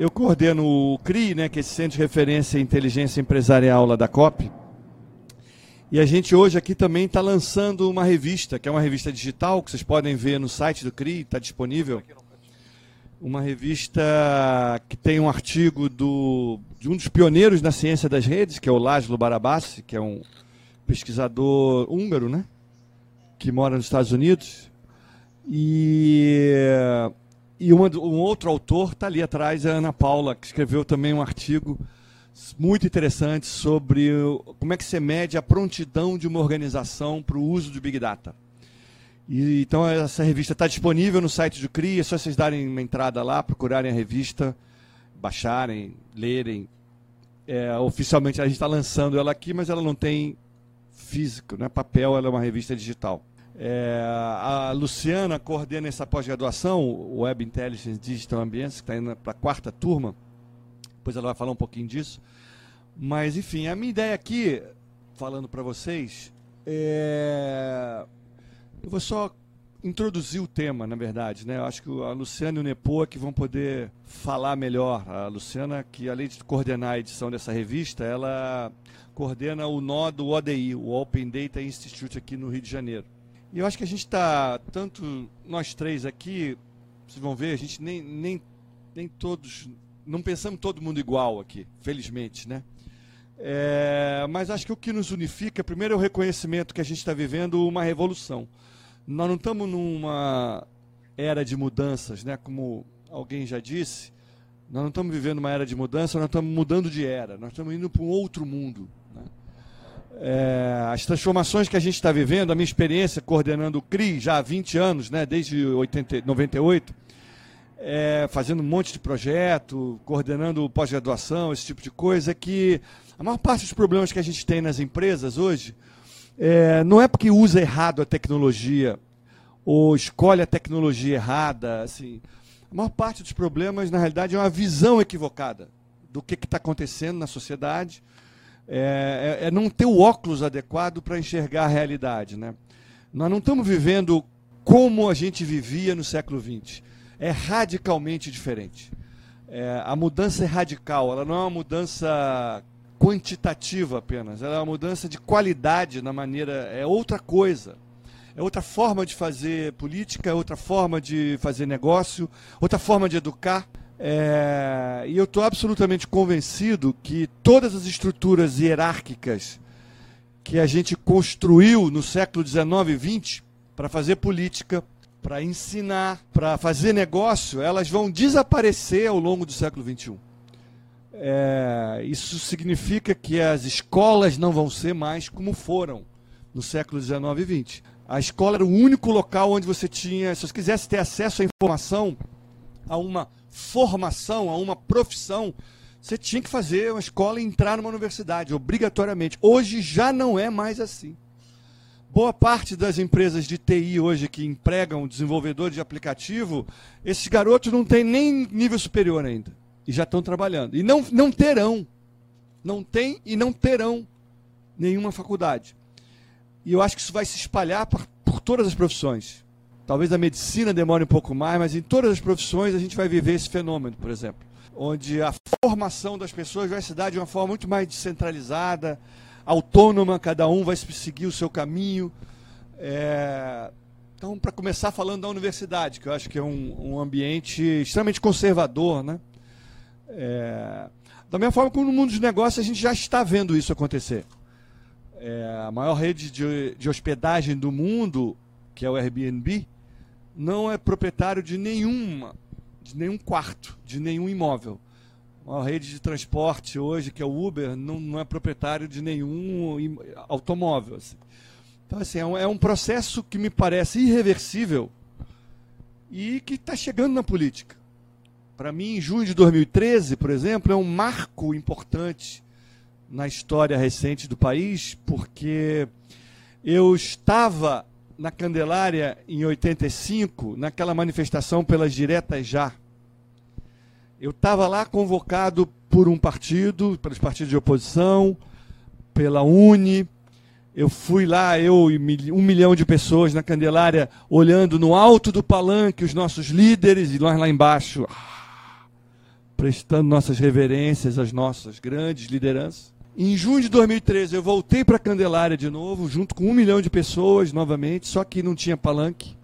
eu coordeno o CRI, né, que é esse Centro de Referência em Inteligência Empresarial lá da COP. E a gente hoje aqui também está lançando uma revista, que é uma revista digital, que vocês podem ver no site do CRI, está disponível. Uma revista que tem um artigo do, de um dos pioneiros na ciência das redes, que é o Laszlo Barabassi, que é um pesquisador húngaro, né? Que mora nos Estados Unidos. E, e uma, um outro autor está ali atrás, a Ana Paula, que escreveu também um artigo muito interessante sobre como é que se mede a prontidão de uma organização para o uso de Big Data. E, então essa revista está disponível no site do CRI, é só vocês darem uma entrada lá, procurarem a revista, baixarem, lerem. É, oficialmente a gente está lançando ela aqui, mas ela não tem físico, não é papel, ela é uma revista digital. É, a Luciana coordena essa pós-graduação, Web Intelligence Digital Ambience, que está indo para a quarta turma depois ela vai falar um pouquinho disso. Mas, enfim, a minha ideia aqui, falando para vocês, é... eu vou só introduzir o tema, na verdade. Né? Eu acho que a Luciana e o Nepoa que vão poder falar melhor. A Luciana, que além de coordenar a edição dessa revista, ela coordena o nó do ODI, o Open Data Institute aqui no Rio de Janeiro. E eu acho que a gente está, tanto nós três aqui, vocês vão ver, a gente nem, nem, nem todos não pensamos todo mundo igual aqui, felizmente, né? É, mas acho que o que nos unifica, primeiro, é o reconhecimento que a gente está vivendo uma revolução. Nós não estamos numa era de mudanças, né? Como alguém já disse, nós não estamos vivendo uma era de mudança, nós estamos mudando de era, nós estamos indo para um outro mundo. É, as transformações que a gente está vivendo, a minha experiência coordenando o CRI já há 20 anos, né? desde 80, 98, é, fazendo um monte de projeto, coordenando pós-graduação, esse tipo de coisa, que a maior parte dos problemas que a gente tem nas empresas hoje é, não é porque usa errado a tecnologia ou escolhe a tecnologia errada. Assim, a maior parte dos problemas, na realidade, é uma visão equivocada do que está acontecendo na sociedade. É, é, é, não ter o óculos adequado para enxergar a realidade. Né? Nós não estamos vivendo como a gente vivia no século XX é radicalmente diferente. É, a mudança é radical, ela não é uma mudança quantitativa apenas, ela é uma mudança de qualidade na maneira, é outra coisa. É outra forma de fazer política, é outra forma de fazer negócio, outra forma de educar. É, e eu estou absolutamente convencido que todas as estruturas hierárquicas que a gente construiu no século XIX e XX para fazer política, para ensinar, para fazer negócio, elas vão desaparecer ao longo do século XXI. É, isso significa que as escolas não vão ser mais como foram no século XIX e XX. A escola era o único local onde você tinha, se você quisesse ter acesso à informação, a uma formação, a uma profissão, você tinha que fazer uma escola e entrar numa universidade, obrigatoriamente. Hoje já não é mais assim. Boa parte das empresas de TI hoje que empregam desenvolvedores de aplicativo, esses garotos não têm nem nível superior ainda. E já estão trabalhando. E não, não terão. Não tem e não terão nenhuma faculdade. E eu acho que isso vai se espalhar por, por todas as profissões. Talvez a medicina demore um pouco mais, mas em todas as profissões a gente vai viver esse fenômeno, por exemplo. Onde a formação das pessoas vai se dar de uma forma muito mais descentralizada, autônoma, cada um vai seguir o seu caminho. É... Então, para começar falando da universidade, que eu acho que é um, um ambiente extremamente conservador, né? É... Da mesma forma como no mundo dos negócios a gente já está vendo isso acontecer. É... a maior rede de, de hospedagem do mundo, que é o Airbnb, não é proprietário de nenhuma, de nenhum quarto, de nenhum imóvel uma rede de transporte hoje, que é o Uber, não, não é proprietário de nenhum automóvel. Assim. Então, assim, é um, é um processo que me parece irreversível e que está chegando na política. Para mim, em junho de 2013, por exemplo, é um marco importante na história recente do país, porque eu estava na Candelária em 85, naquela manifestação pelas diretas já eu estava lá convocado por um partido, pelos partidos de oposição, pela Uni. Eu fui lá, eu e um milhão de pessoas na Candelária, olhando no alto do palanque os nossos líderes, e nós lá embaixo, prestando nossas reverências às nossas grandes lideranças. Em junho de 2013, eu voltei para Candelária de novo, junto com um milhão de pessoas novamente, só que não tinha palanque.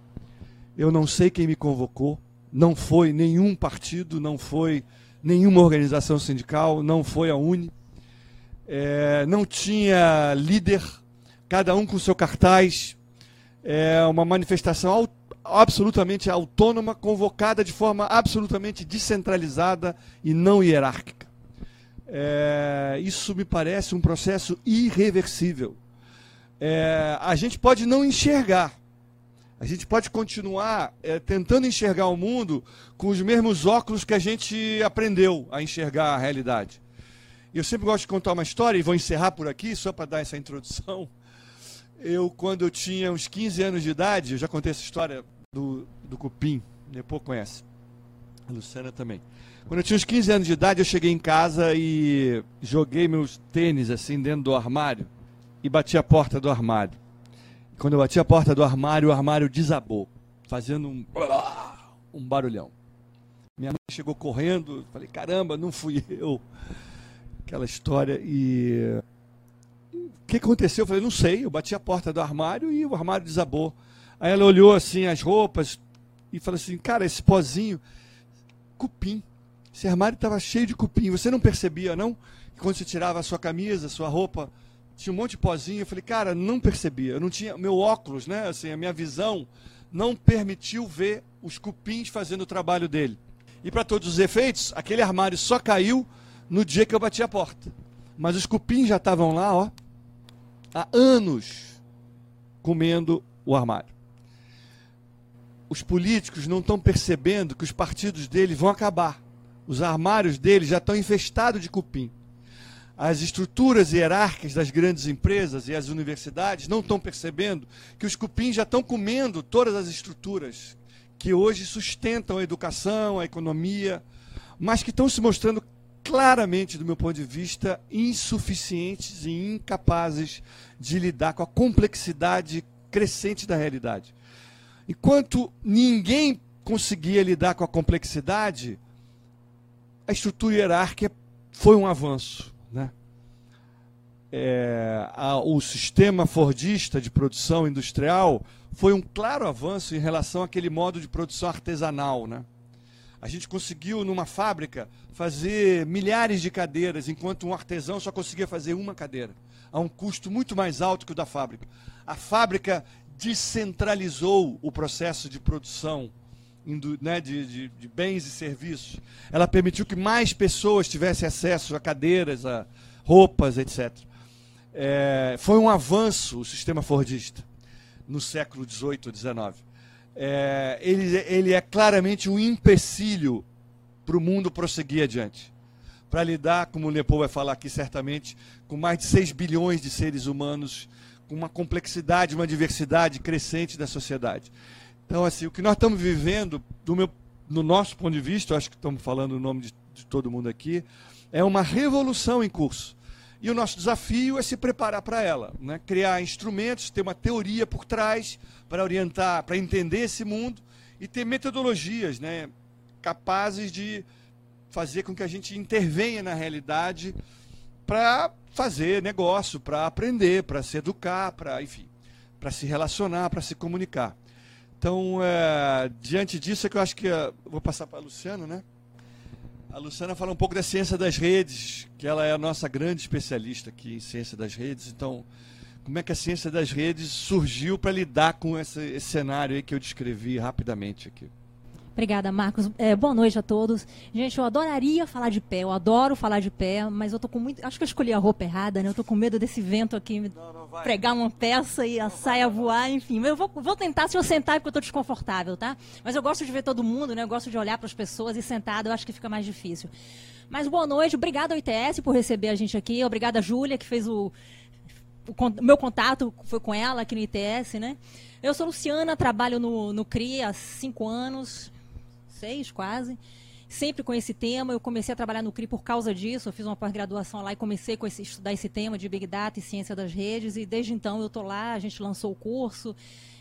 Eu não sei quem me convocou. Não foi nenhum partido, não foi nenhuma organização sindical, não foi a Uni. É, não tinha líder, cada um com seu cartaz. É uma manifestação absolutamente autônoma, convocada de forma absolutamente descentralizada e não hierárquica. É, isso me parece um processo irreversível. É, a gente pode não enxergar, a gente pode continuar é, tentando enxergar o mundo com os mesmos óculos que a gente aprendeu a enxergar a realidade. Eu sempre gosto de contar uma história, e vou encerrar por aqui, só para dar essa introdução. Eu, quando eu tinha uns 15 anos de idade, eu já contei essa história do, do cupim, depois conhece. A Luciana também. Quando eu tinha uns 15 anos de idade, eu cheguei em casa e joguei meus tênis assim dentro do armário e bati a porta do armário. Quando eu bati a porta do armário, o armário desabou, fazendo um, um barulhão. Minha mãe chegou correndo, falei, caramba, não fui eu. Aquela história e o que aconteceu? Eu falei, não sei. Eu bati a porta do armário e o armário desabou. Aí ela olhou assim as roupas e falou assim: Cara, esse pozinho, cupim. Esse armário estava cheio de cupim. Você não percebia, não? Quando você tirava a sua camisa, a sua roupa, tinha um monte de pozinho. Eu falei, cara, não percebia. Eu não tinha. Meu óculos, né? Assim, a minha visão não permitiu ver os cupins fazendo o trabalho dele. E para todos os efeitos, aquele armário só caiu no dia que eu bati a porta. Mas os cupins já estavam lá, ó, há anos comendo o armário os políticos não estão percebendo que os partidos deles vão acabar. Os armários deles já estão infestados de cupim. As estruturas hierárquicas das grandes empresas e as universidades não estão percebendo que os cupins já estão comendo todas as estruturas que hoje sustentam a educação, a economia, mas que estão se mostrando claramente, do meu ponto de vista, insuficientes e incapazes de lidar com a complexidade crescente da realidade. Enquanto ninguém conseguia lidar com a complexidade, a estrutura hierárquica foi um avanço. Né? É, a, o sistema fordista de produção industrial foi um claro avanço em relação àquele modo de produção artesanal. Né? A gente conseguiu, numa fábrica, fazer milhares de cadeiras, enquanto um artesão só conseguia fazer uma cadeira, a um custo muito mais alto que o da fábrica. A fábrica descentralizou o processo de produção né, de, de, de, bens e serviços. Ela permitiu que mais pessoas tivessem acesso a cadeiras, a roupas, etc. É, foi um avanço o sistema fordista no século XVIII, XIX. É, ele, ele é claramente um empecilho para o mundo prosseguir adiante. Para lidar, como o Leopold vai falar aqui certamente, com mais de 6 bilhões de seres humanos com uma complexidade, uma diversidade crescente da sociedade. Então, assim, o que nós estamos vivendo, do meu, no nosso ponto de vista, acho que estamos falando no nome de, de todo mundo aqui, é uma revolução em curso. E o nosso desafio é se preparar para ela, né? criar instrumentos, ter uma teoria por trás para orientar, para entender esse mundo e ter metodologias né? capazes de fazer com que a gente intervenha na realidade para fazer negócio, para aprender, para se educar, para, enfim, para se relacionar, para se comunicar. Então, é, diante disso é que eu acho que é, vou passar para a Luciana, né? A Luciana fala um pouco da ciência das redes, que ela é a nossa grande especialista aqui em ciência das redes. Então, como é que a ciência das redes surgiu para lidar com esse, esse cenário aí que eu descrevi rapidamente aqui? Obrigada, Marcos. É, boa noite a todos. Gente, eu adoraria falar de pé, eu adoro falar de pé, mas eu tô com muito. Acho que eu escolhi a roupa errada, né? Eu tô com medo desse vento aqui não, não pregar uma peça e a não saia vai, voar, enfim. Mas eu vou, vou tentar se eu sentar porque eu tô desconfortável, tá? Mas eu gosto de ver todo mundo, né? Eu gosto de olhar para as pessoas e sentado eu acho que fica mais difícil. Mas boa noite, obrigada ao ITS por receber a gente aqui, obrigada a Júlia que fez o, o meu contato foi com ela aqui no ITS, né? Eu sou Luciana, trabalho no, no CRI há cinco anos, seis quase. sempre com esse tema. Eu comecei a trabalhar no CRI por causa disso. Eu fiz uma pós-graduação lá e comecei a estudar esse tema de Big Data e ciência das redes. E desde então eu estou lá, a gente lançou o curso.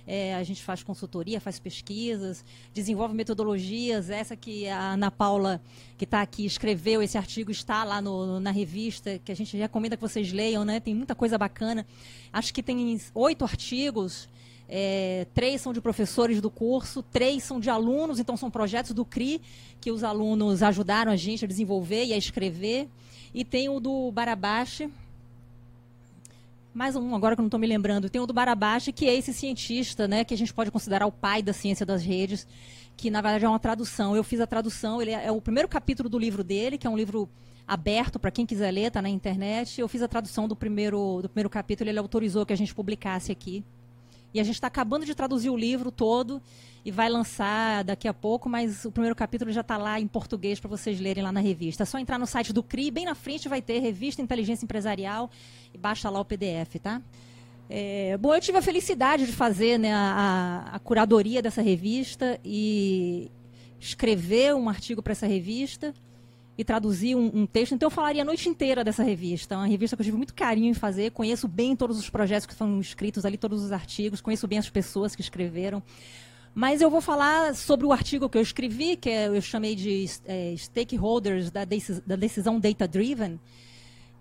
É, a gente faz consultoria, faz pesquisas, desenvolve metodologias. Essa que a Ana Paula, que está aqui, escreveu esse artigo, está lá no, na revista, que a gente recomenda que vocês leiam, né? Tem muita coisa bacana. Acho que tem oito artigos. É, três são de professores do curso, três são de alunos, então são projetos do CRI que os alunos ajudaram a gente a desenvolver e a escrever. E tem o do Barabache, mais um, agora que eu não estou me lembrando, tem o do Barabashi, que é esse cientista, né, que a gente pode considerar o pai da ciência das redes, que na verdade é uma tradução. Eu fiz a tradução, ele é, é o primeiro capítulo do livro dele, que é um livro aberto para quem quiser ler, está na internet. Eu fiz a tradução do primeiro, do primeiro capítulo, ele autorizou que a gente publicasse aqui. E a gente está acabando de traduzir o livro todo e vai lançar daqui a pouco, mas o primeiro capítulo já está lá em português para vocês lerem lá na revista. É só entrar no site do CRI, bem na frente vai ter Revista Inteligência Empresarial e baixa lá o PDF, tá? É, bom, eu tive a felicidade de fazer né, a, a curadoria dessa revista e escrever um artigo para essa revista e traduzir um, um, texto. Então eu falaria a noite inteira dessa revista. É uma revista que eu tive muito carinho em fazer. Conheço bem todos os projetos que foram escritos ali, todos os artigos. Conheço bem as pessoas que escreveram. Mas eu vou falar sobre o artigo que eu escrevi, que é, eu chamei de é, Stakeholders da, decis da Decisão Data Driven.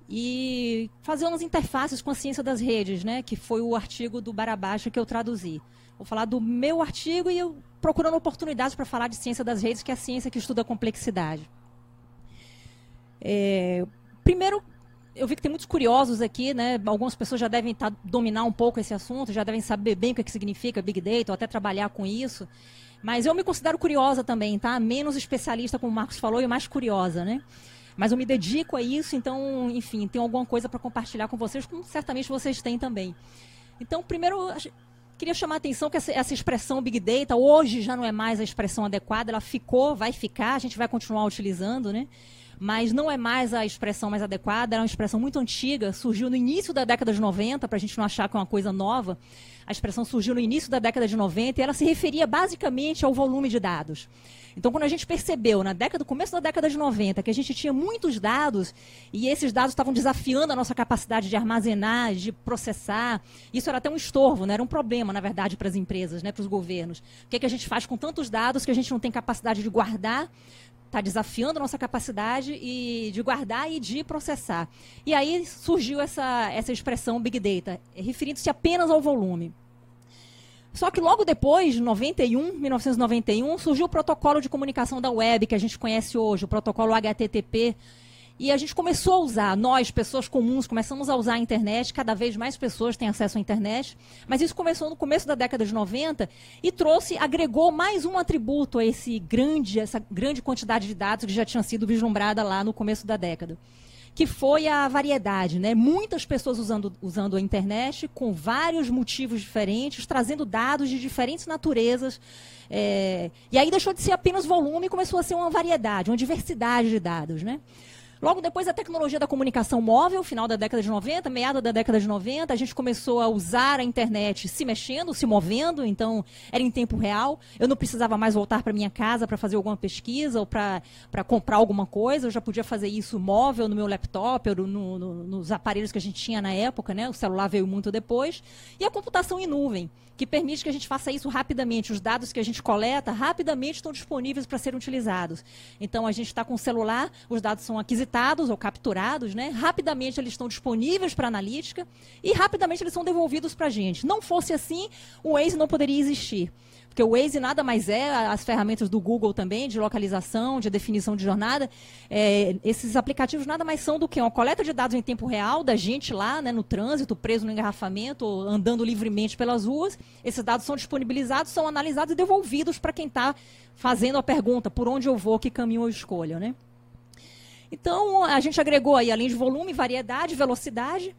E fazer umas interfaces com a ciência das redes, né? Que foi o artigo do Barabacha que eu traduzi. Vou falar do meu artigo e eu procurando oportunidades para falar de ciência das redes, que é a ciência que estuda a complexidade. É, primeiro, eu vi que tem muitos curiosos aqui, né? Algumas pessoas já devem tá, dominar um pouco esse assunto, já devem saber bem o que, é que significa Big Data, ou até trabalhar com isso. Mas eu me considero curiosa também, tá? Menos especialista, como o Marcos falou, e mais curiosa, né? Mas eu me dedico a isso, então, enfim, tenho alguma coisa para compartilhar com vocês, como certamente vocês têm também. Então, primeiro, queria chamar a atenção que essa, essa, expressão Big Data hoje já não é mais a expressão adequada, ela ficou, vai ficar, a gente vai continuar utilizando, né? Mas não é mais a expressão mais adequada, era uma expressão muito antiga, surgiu no início da década de 90, para a gente não achar que é uma coisa nova. A expressão surgiu no início da década de 90 e ela se referia basicamente ao volume de dados. Então, quando a gente percebeu, na década, no começo da década de 90, que a gente tinha muitos dados e esses dados estavam desafiando a nossa capacidade de armazenar, de processar, isso era até um estorvo, né? era um problema, na verdade, para as empresas, né? para os governos. O que, é que a gente faz com tantos dados que a gente não tem capacidade de guardar está desafiando nossa capacidade e de guardar e de processar. E aí surgiu essa, essa expressão Big Data, referindo-se apenas ao volume. Só que logo depois, 91, 1991, surgiu o protocolo de comunicação da web que a gente conhece hoje, o protocolo HTTP, e a gente começou a usar, nós, pessoas comuns, começamos a usar a internet, cada vez mais pessoas têm acesso à internet, mas isso começou no começo da década de 90 e trouxe, agregou mais um atributo a esse grande, essa grande quantidade de dados que já tinha sido vislumbrada lá no começo da década. Que foi a variedade, né? Muitas pessoas usando, usando a internet com vários motivos diferentes, trazendo dados de diferentes naturezas. É... e aí deixou de ser apenas volume e começou a ser uma variedade, uma diversidade de dados, né? Logo depois, a tecnologia da comunicação móvel, final da década de 90, meada da década de 90, a gente começou a usar a internet se mexendo, se movendo, então era em tempo real. Eu não precisava mais voltar para minha casa para fazer alguma pesquisa ou para comprar alguma coisa, eu já podia fazer isso móvel no meu laptop ou no, no, nos aparelhos que a gente tinha na época, né? o celular veio muito depois. E a computação em nuvem que permite que a gente faça isso rapidamente. Os dados que a gente coleta rapidamente estão disponíveis para serem utilizados. Então, a gente está com o celular, os dados são aquisitados ou capturados, né? rapidamente eles estão disponíveis para analítica e rapidamente eles são devolvidos para a gente. Não fosse assim, o Waze não poderia existir. Porque o Waze nada mais é, as ferramentas do Google também, de localização, de definição de jornada, é, esses aplicativos nada mais são do que uma coleta de dados em tempo real da gente lá, né, no trânsito, preso no engarrafamento, andando livremente pelas ruas. Esses dados são disponibilizados, são analisados e devolvidos para quem está fazendo a pergunta, por onde eu vou, que caminho eu escolho, né? Então, a gente agregou aí, além de volume, variedade, velocidade,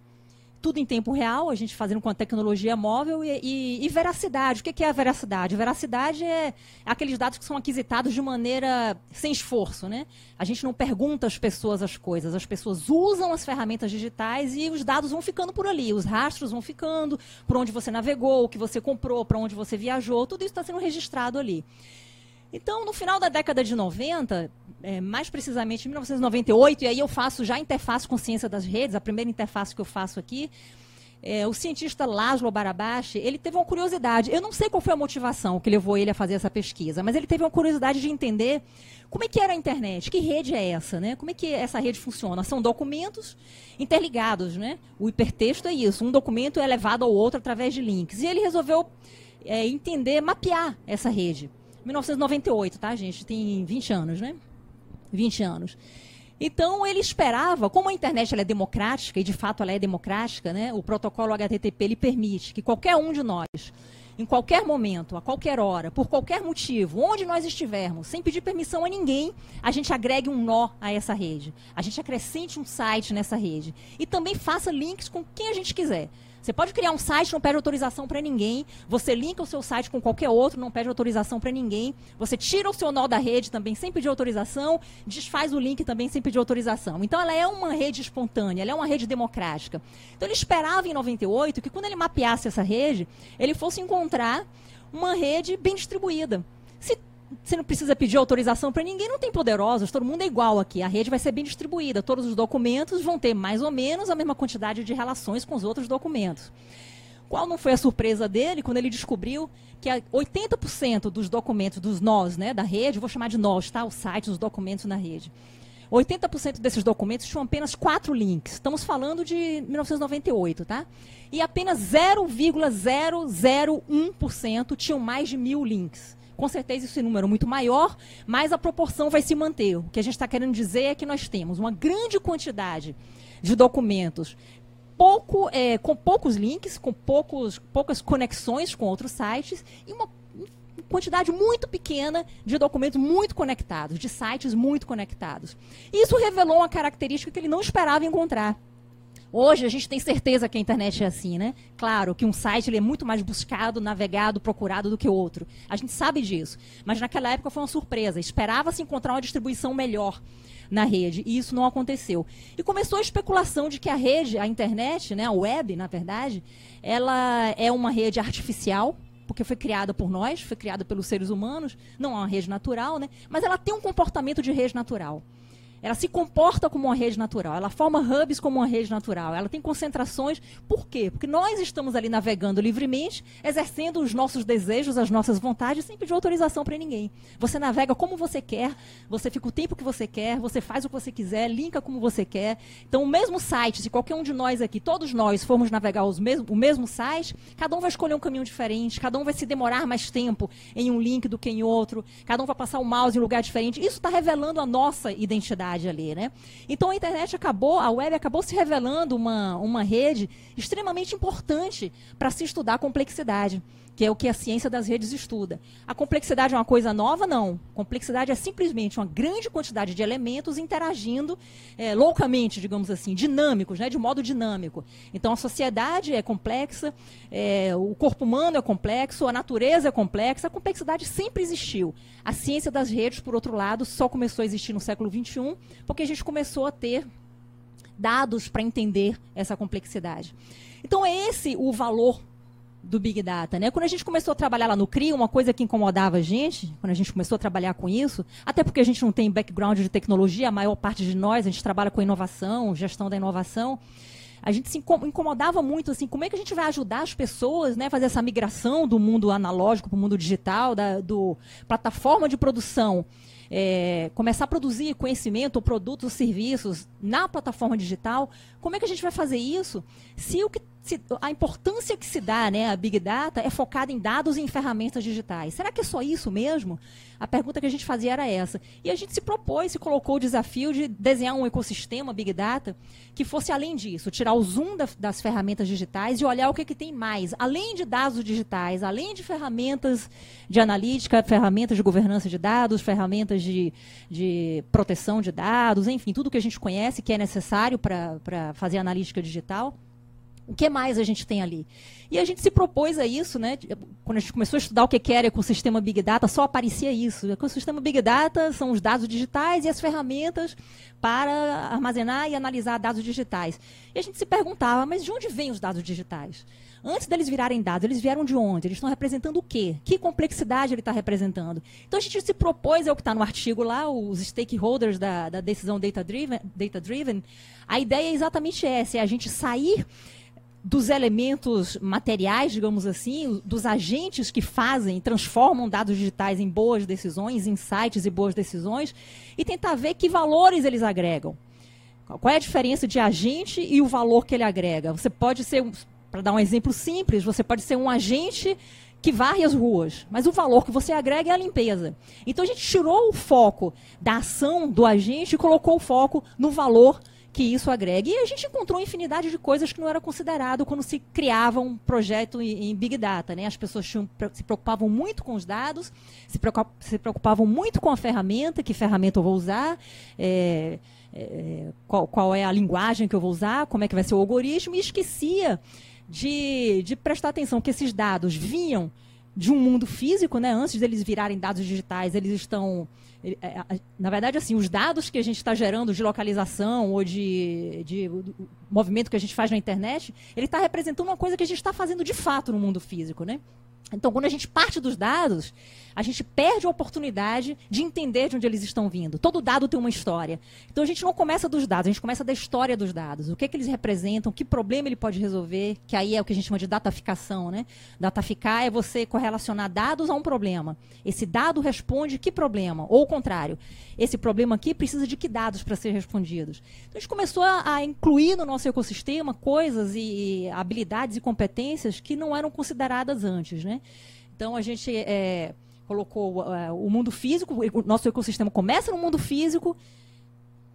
tudo em tempo real, a gente fazendo com a tecnologia móvel e, e, e veracidade. O que, é a veracidade? Veracidade é aqueles dados que são aquisitados de maneira sem esforço, né? A gente não pergunta às pessoas as coisas, as pessoas usam as ferramentas digitais e os dados vão ficando por ali, os rastros vão ficando, por onde você navegou, o que você comprou, para onde você viajou, tudo isso está sendo registrado ali. Então, no final da década de 90, é, mais precisamente em 1998, e aí eu faço já a interface com ciência das redes, a primeira interface que eu faço aqui. É, o cientista Laszlo Barabashi, ele teve uma curiosidade. Eu não sei qual foi a motivação que levou ele a fazer essa pesquisa, mas ele teve uma curiosidade de entender como é que era a internet, que rede é essa, né? Como é que essa rede funciona? São documentos interligados, né? O hipertexto é isso, um documento é levado ao outro através de links. E ele resolveu é, entender, mapear essa rede. 1998, tá, gente? Tem 20 anos, né? 20 anos. Então ele esperava, como a internet é democrática, e de fato ela é democrática, né? o protocolo HTTP ele permite que qualquer um de nós, em qualquer momento, a qualquer hora, por qualquer motivo, onde nós estivermos, sem pedir permissão a ninguém, a gente agregue um nó a essa rede. A gente acrescente um site nessa rede. E também faça links com quem a gente quiser. Você pode criar um site, não pede autorização para ninguém. Você linka o seu site com qualquer outro, não pede autorização para ninguém. Você tira o seu nó da rede também sem pedir autorização, desfaz o link também sem pedir autorização. Então ela é uma rede espontânea, ela é uma rede democrática. Então ele esperava em 98 que quando ele mapeasse essa rede, ele fosse encontrar uma rede bem distribuída. Se você não precisa pedir autorização para ninguém, não tem poderosos, todo mundo é igual aqui. A rede vai ser bem distribuída, todos os documentos vão ter mais ou menos a mesma quantidade de relações com os outros documentos. Qual não foi a surpresa dele quando ele descobriu que 80% dos documentos, dos nós né, da rede, vou chamar de nós, tá? Os sites, os documentos na rede. 80% desses documentos tinham apenas quatro links. Estamos falando de 1998, tá? E apenas 0,001% tinham mais de mil links. Com certeza esse número é muito maior, mas a proporção vai se manter. O que a gente está querendo dizer é que nós temos uma grande quantidade de documentos pouco, é, com poucos links, com poucos, poucas conexões com outros sites e uma quantidade muito pequena de documentos muito conectados, de sites muito conectados. Isso revelou uma característica que ele não esperava encontrar. Hoje a gente tem certeza que a internet é assim, né? Claro que um site ele é muito mais buscado, navegado, procurado do que o outro. A gente sabe disso. Mas naquela época foi uma surpresa. Esperava-se encontrar uma distribuição melhor na rede e isso não aconteceu. E começou a especulação de que a rede, a internet, né, a web, na verdade, ela é uma rede artificial, porque foi criada por nós, foi criada pelos seres humanos, não é uma rede natural, né? Mas ela tem um comportamento de rede natural ela se comporta como uma rede natural, ela forma hubs como uma rede natural, ela tem concentrações. Por quê? Porque nós estamos ali navegando livremente, exercendo os nossos desejos, as nossas vontades, sem pedir autorização para ninguém. Você navega como você quer, você fica o tempo que você quer, você faz o que você quiser, linka como você quer. Então, o mesmo site, se qualquer um de nós aqui, todos nós formos navegar os mesmo, o mesmo site, cada um vai escolher um caminho diferente, cada um vai se demorar mais tempo em um link do que em outro, cada um vai passar o mouse em um lugar diferente. Isso está revelando a nossa identidade ali, né? Então a internet acabou, a web acabou se revelando uma, uma rede extremamente importante para se estudar complexidade que é o que a ciência das redes estuda. A complexidade é uma coisa nova? Não. Complexidade é simplesmente uma grande quantidade de elementos interagindo é, loucamente, digamos assim, dinâmicos, né, de modo dinâmico. Então, a sociedade é complexa, é, o corpo humano é complexo, a natureza é complexa, a complexidade sempre existiu. A ciência das redes, por outro lado, só começou a existir no século XXI, porque a gente começou a ter dados para entender essa complexidade. Então, é esse o valor do Big Data, né? Quando a gente começou a trabalhar lá no CRI, uma coisa que incomodava a gente, quando a gente começou a trabalhar com isso, até porque a gente não tem background de tecnologia, a maior parte de nós, a gente trabalha com inovação, gestão da inovação, a gente se incomodava muito, assim, como é que a gente vai ajudar as pessoas, né, fazer essa migração do mundo analógico para o mundo digital, da do plataforma de produção, é, começar a produzir conhecimento, produtos, serviços na plataforma digital, como é que a gente vai fazer isso se o que se, a importância que se dá né, a Big Data é focada em dados e em ferramentas digitais. Será que é só isso mesmo? A pergunta que a gente fazia era essa. E a gente se propôs, se colocou o desafio de desenhar um ecossistema Big Data que fosse além disso, tirar o zoom da, das ferramentas digitais e olhar o que, é que tem mais. Além de dados digitais, além de ferramentas de analítica, ferramentas de governança de dados, ferramentas de, de proteção de dados, enfim, tudo que a gente conhece que é necessário para fazer analítica digital o que mais a gente tem ali? E a gente se propôs a isso, né? Quando a gente começou a estudar o que era ecossistema Big Data, só aparecia isso. O ecossistema Big Data são os dados digitais e as ferramentas para armazenar e analisar dados digitais. E a gente se perguntava, mas de onde vêm os dados digitais? Antes deles virarem dados, eles vieram de onde? Eles estão representando o quê? Que complexidade ele está representando? Então a gente se propôs, é o que está no artigo lá, os stakeholders da, da decisão data-driven, data -driven, a ideia é exatamente essa, é a gente sair dos elementos materiais, digamos assim, dos agentes que fazem, transformam dados digitais em boas decisões, insights e boas decisões, e tentar ver que valores eles agregam. Qual é a diferença de agente e o valor que ele agrega? Você pode ser, para dar um exemplo simples, você pode ser um agente que varre as ruas, mas o valor que você agrega é a limpeza. Então a gente tirou o foco da ação do agente e colocou o foco no valor que isso agrega. E a gente encontrou infinidade de coisas que não era considerado quando se criava um projeto em, Big Data. Né? As pessoas tinham, se preocupavam muito com os dados, se preocupavam muito com a ferramenta, que ferramenta eu vou usar, é, é, qual, qual é a linguagem que eu vou usar, como é que vai ser o algoritmo, e esquecia de, de prestar atenção que esses dados vinham de um mundo físico, né? Antes deles virarem dados digitais, eles estão é, na verdade, assim, os dados que a gente está gerando de localização ou de, de, movimento que a gente faz na internet, ele está representando uma coisa que a gente está fazendo de fato no mundo físico, né? Então, quando a gente parte dos dados, a gente perde a oportunidade de entender de onde eles estão vindo. Todo dado tem uma história. Então, a gente não começa dos dados, a gente começa da história dos dados. O que, é que eles representam, que problema ele pode resolver, que aí é o que a gente chama de dataficação. Né? Dataficar é você correlacionar dados a um problema. Esse dado responde que problema? Ou o contrário, esse problema aqui precisa de que dados para ser respondidos? Então, a gente começou a, a incluir no nosso ecossistema coisas e, habilidades e competências que não eram consideradas antes. Né? Então, a gente... É, colocou uh, o mundo físico, o nosso ecossistema começa no mundo físico,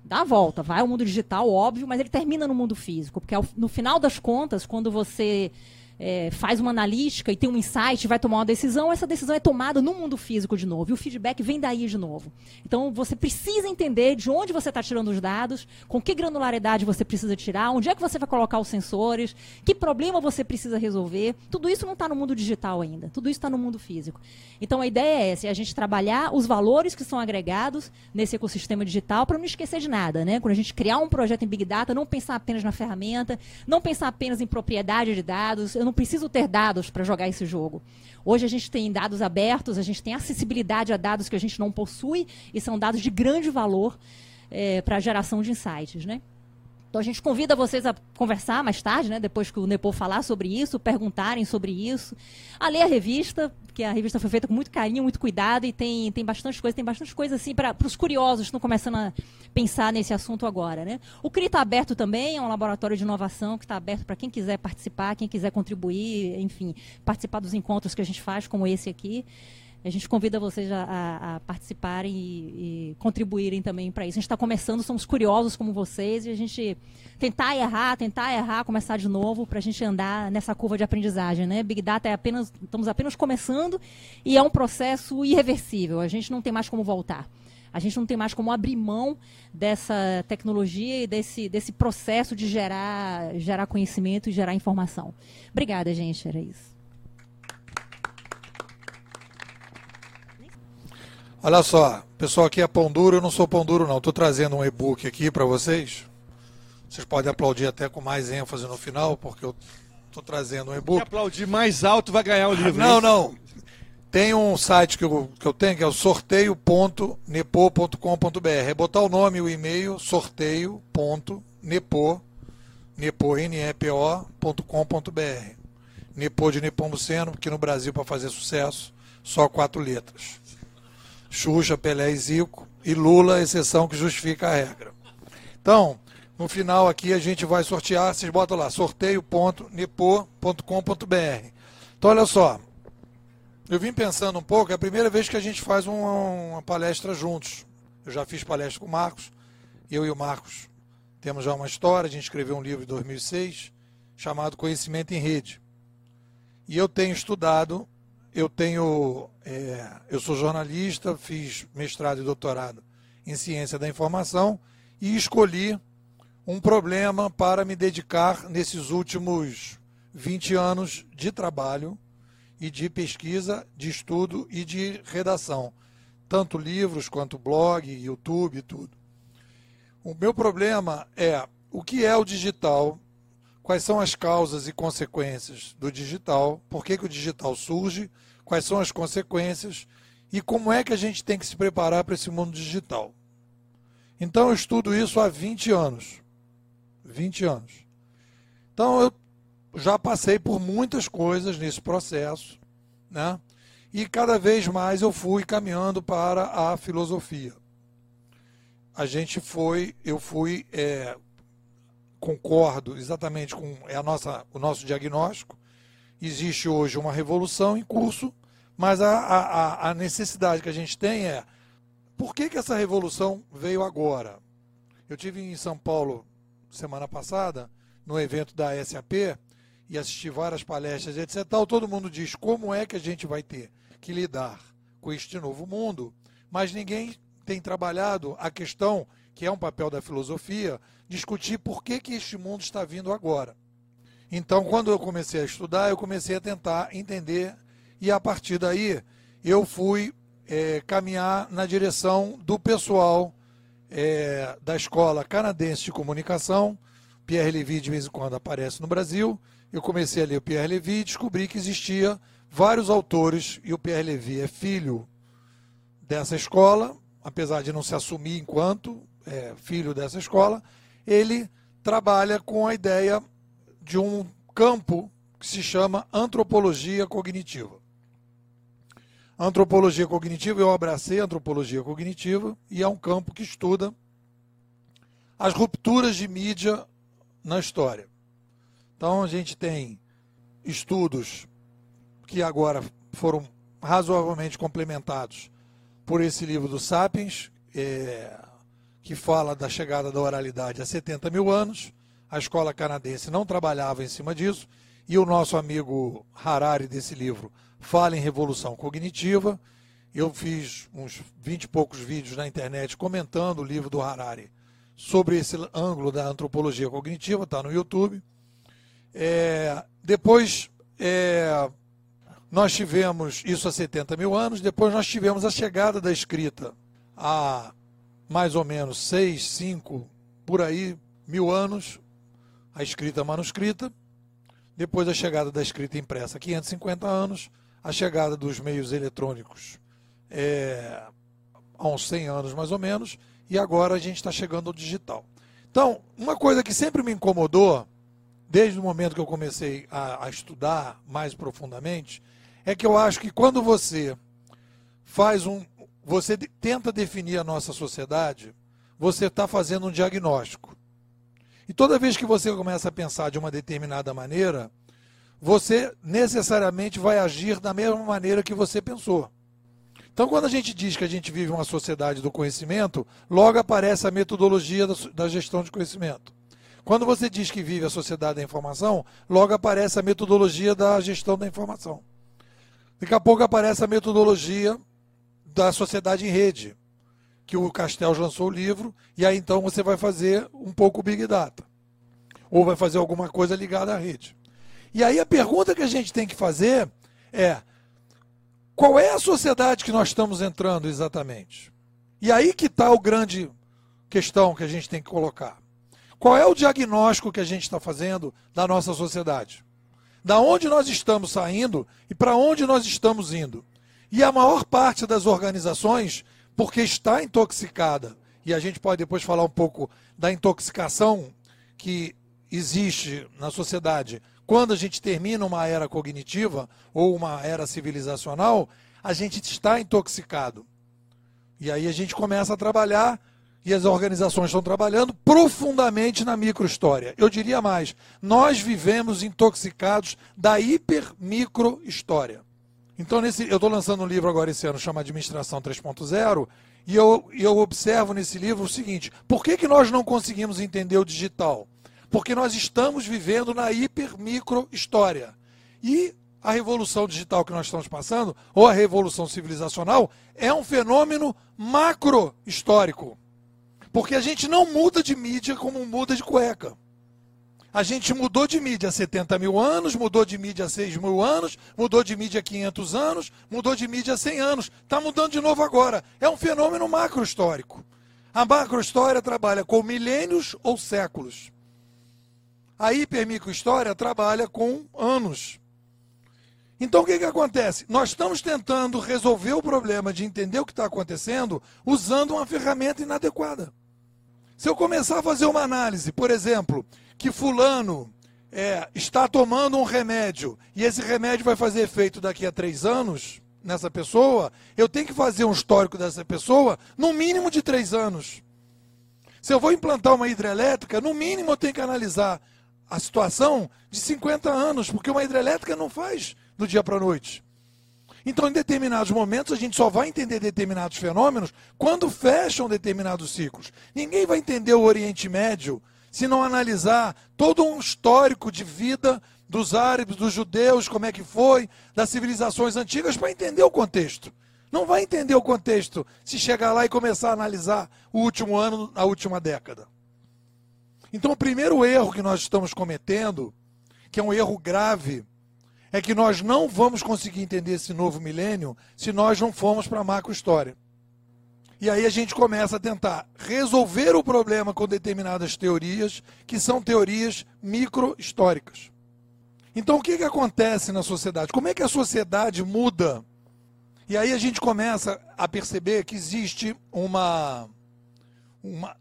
dá a volta, vai ao mundo digital, óbvio, mas ele termina no mundo físico, porque no final das contas, quando você é, faz uma analítica e tem um insight, vai tomar uma decisão, essa decisão é tomada no mundo físico de novo. E o feedback vem daí de novo. Então você precisa entender de onde você está tirando os dados, com que granularidade você precisa tirar, onde é que você vai colocar os sensores, que problema você precisa resolver. Tudo isso não está no mundo digital ainda. Tudo isso está no mundo físico. Então a ideia é essa, é a gente trabalhar os valores que são agregados nesse ecossistema digital para não esquecer de nada. Né? Quando a gente criar um projeto em Big Data, não pensar apenas na ferramenta, não pensar apenas em propriedade de dados. Eu não preciso ter dados para jogar esse jogo. Hoje a gente tem dados abertos, a gente tem acessibilidade a dados que a gente não possui e são dados de grande valor é, para a geração de insights, né? Então a gente convida vocês a conversar mais tarde, né, depois que o Nepo falar sobre isso, perguntarem sobre isso, a ler a revista, a revista foi feita com muito carinho, muito cuidado e tem, tem bastante coisa, tem bastante coisa assim para os curiosos que estão começando a pensar nesse assunto agora, né? O CRI está aberto também, é um laboratório de inovação que está aberto para quem quiser participar, quem quiser contribuir, enfim, participar dos encontros que a gente faz, como esse aqui. A gente convida vocês a, a, a participarem e, e, contribuírem também para isso. A gente está começando, somos curiosos como vocês, e a gente tentar errar, tentar errar, começar de novo, para a gente andar nessa curva de aprendizagem. Né? Big Data é apenas, estamos apenas começando e é um processo irreversível. A gente não tem mais como voltar. A gente não tem mais como abrir mão dessa tecnologia e desse, desse processo de gerar, gerar conhecimento e gerar informação. Obrigada, gente. Era isso. Olha só, pessoal aqui é pão duro, eu não sou pão duro não. Estou trazendo um e-book aqui para vocês. Vocês podem aplaudir até com mais ênfase no final, porque eu estou trazendo um e-book. Se aplaudir mais alto vai ganhar o livro. Não, é não. Tem um site que eu, que eu tenho que é o sorteio.nepo.com.br. É botar o nome e o e-mail sorteio.nepo, nepo, N-E-P-O.com.br. Nepo de Nepomuceno, porque no Brasil, para fazer sucesso, só quatro letras. Xuxa, Pelé e Zico, e Lula, exceção que justifica a regra. Então, no final aqui a gente vai sortear, vocês botam lá, sorteio.nepo.com.br. Então, olha só, eu vim pensando um pouco, é a primeira vez que a gente faz uma, uma palestra juntos. Eu já fiz palestra com o Marcos, eu e o Marcos temos já uma história, a gente escreveu um livro em 2006 chamado Conhecimento em Rede. E eu tenho estudado eu tenho, é, eu sou jornalista, fiz mestrado e doutorado em ciência da informação e escolhi um problema para me dedicar nesses últimos 20 anos de trabalho e de pesquisa, de estudo e de redação, tanto livros quanto blog, YouTube tudo. O meu problema é o que é o digital, quais são as causas e consequências do digital, por que, que o digital surge, quais são as consequências e como é que a gente tem que se preparar para esse mundo digital. Então eu estudo isso há 20 anos. 20 anos. Então eu já passei por muitas coisas nesse processo, né? E cada vez mais eu fui caminhando para a filosofia. A gente foi, eu fui, é, concordo exatamente com é a nossa, o nosso diagnóstico. Existe hoje uma revolução em curso, mas a, a, a necessidade que a gente tem é por que, que essa revolução veio agora? Eu tive em São Paulo semana passada, no evento da SAP, e assisti várias palestras, etc. Tal, todo mundo diz como é que a gente vai ter que lidar com este novo mundo, mas ninguém tem trabalhado a questão, que é um papel da filosofia, discutir por que, que este mundo está vindo agora. Então, quando eu comecei a estudar, eu comecei a tentar entender, e a partir daí eu fui é, caminhar na direção do pessoal é, da Escola Canadense de Comunicação. Pierre Levy de vez em quando aparece no Brasil, eu comecei a ler o Pierre Levy e descobri que existia vários autores, e o Pierre Levy é filho dessa escola, apesar de não se assumir enquanto é, filho dessa escola, ele trabalha com a ideia de um campo que se chama antropologia cognitiva. Antropologia cognitiva, eu abracei a antropologia cognitiva e é um campo que estuda as rupturas de mídia na história. Então a gente tem estudos que agora foram razoavelmente complementados por esse livro do Sapiens, é, que fala da chegada da oralidade há 70 mil anos. A escola canadense não trabalhava em cima disso, e o nosso amigo Harari desse livro fala em revolução cognitiva. Eu fiz uns 20 e poucos vídeos na internet comentando o livro do Harari sobre esse ângulo da antropologia cognitiva, está no YouTube. É, depois é, nós tivemos isso há 70 mil anos, depois nós tivemos a chegada da escrita há mais ou menos 6, 5, por aí, mil anos, a escrita manuscrita. Depois a chegada da escrita impressa, 550 anos. A chegada dos meios eletrônicos é, há uns 100 anos mais ou menos. E agora a gente está chegando ao digital. Então, uma coisa que sempre me incomodou desde o momento que eu comecei a, a estudar mais profundamente, é que eu acho que quando você faz um. Você tenta definir a nossa sociedade, você está fazendo um diagnóstico. E toda vez que você começa a pensar de uma determinada maneira, você necessariamente vai agir da mesma maneira que você pensou. Então, quando a gente diz que a gente vive uma sociedade do conhecimento, logo aparece a metodologia da gestão de conhecimento. Quando você diz que vive a sociedade da informação, logo aparece a metodologia da gestão da informação. Daqui a pouco aparece a metodologia da sociedade em rede, que o Castel lançou o livro, e aí então você vai fazer um pouco Big Data. Ou vai fazer alguma coisa ligada à rede. E aí a pergunta que a gente tem que fazer é: qual é a sociedade que nós estamos entrando exatamente? E aí que está o grande questão que a gente tem que colocar. Qual é o diagnóstico que a gente está fazendo da nossa sociedade? Da onde nós estamos saindo e para onde nós estamos indo? E a maior parte das organizações, porque está intoxicada, e a gente pode depois falar um pouco da intoxicação que existe na sociedade quando a gente termina uma era cognitiva ou uma era civilizacional, a gente está intoxicado. E aí a gente começa a trabalhar e as organizações estão trabalhando profundamente na microhistória. Eu diria mais, nós vivemos intoxicados da hiper-micro-história. Então, nesse, eu estou lançando um livro agora esse ano, chama Administração 3.0, e eu, eu observo nesse livro o seguinte, por que, que nós não conseguimos entender o digital? Porque nós estamos vivendo na hiper-micro-história. E a revolução digital que nós estamos passando, ou a revolução civilizacional, é um fenômeno macro-histórico. Porque a gente não muda de mídia como muda de cueca. A gente mudou de mídia há 70 mil anos, mudou de mídia há 6 mil anos, mudou de mídia há 500 anos, mudou de mídia há 100 anos. Está mudando de novo agora. É um fenômeno macro-histórico. A macro-história trabalha com milênios ou séculos. A hipermicrohistória trabalha com anos. Então o que, que acontece? Nós estamos tentando resolver o problema de entender o que está acontecendo usando uma ferramenta inadequada. Se eu começar a fazer uma análise, por exemplo, que fulano é, está tomando um remédio e esse remédio vai fazer efeito daqui a três anos nessa pessoa, eu tenho que fazer um histórico dessa pessoa no mínimo de três anos. Se eu vou implantar uma hidrelétrica, no mínimo eu tenho que analisar a situação de 50 anos, porque uma hidrelétrica não faz do dia para a noite. Então, em determinados momentos, a gente só vai entender determinados fenômenos quando fecham determinados ciclos. Ninguém vai entender o Oriente Médio se não analisar todo um histórico de vida dos árabes, dos judeus, como é que foi, das civilizações antigas, para entender o contexto. Não vai entender o contexto se chegar lá e começar a analisar o último ano, a última década. Então, o primeiro erro que nós estamos cometendo, que é um erro grave, é que nós não vamos conseguir entender esse novo milênio se nós não formos para a macro-história. E aí a gente começa a tentar resolver o problema com determinadas teorias, que são teorias micro-históricas. Então, o que, que acontece na sociedade? Como é que a sociedade muda? E aí a gente começa a perceber que existe uma, uma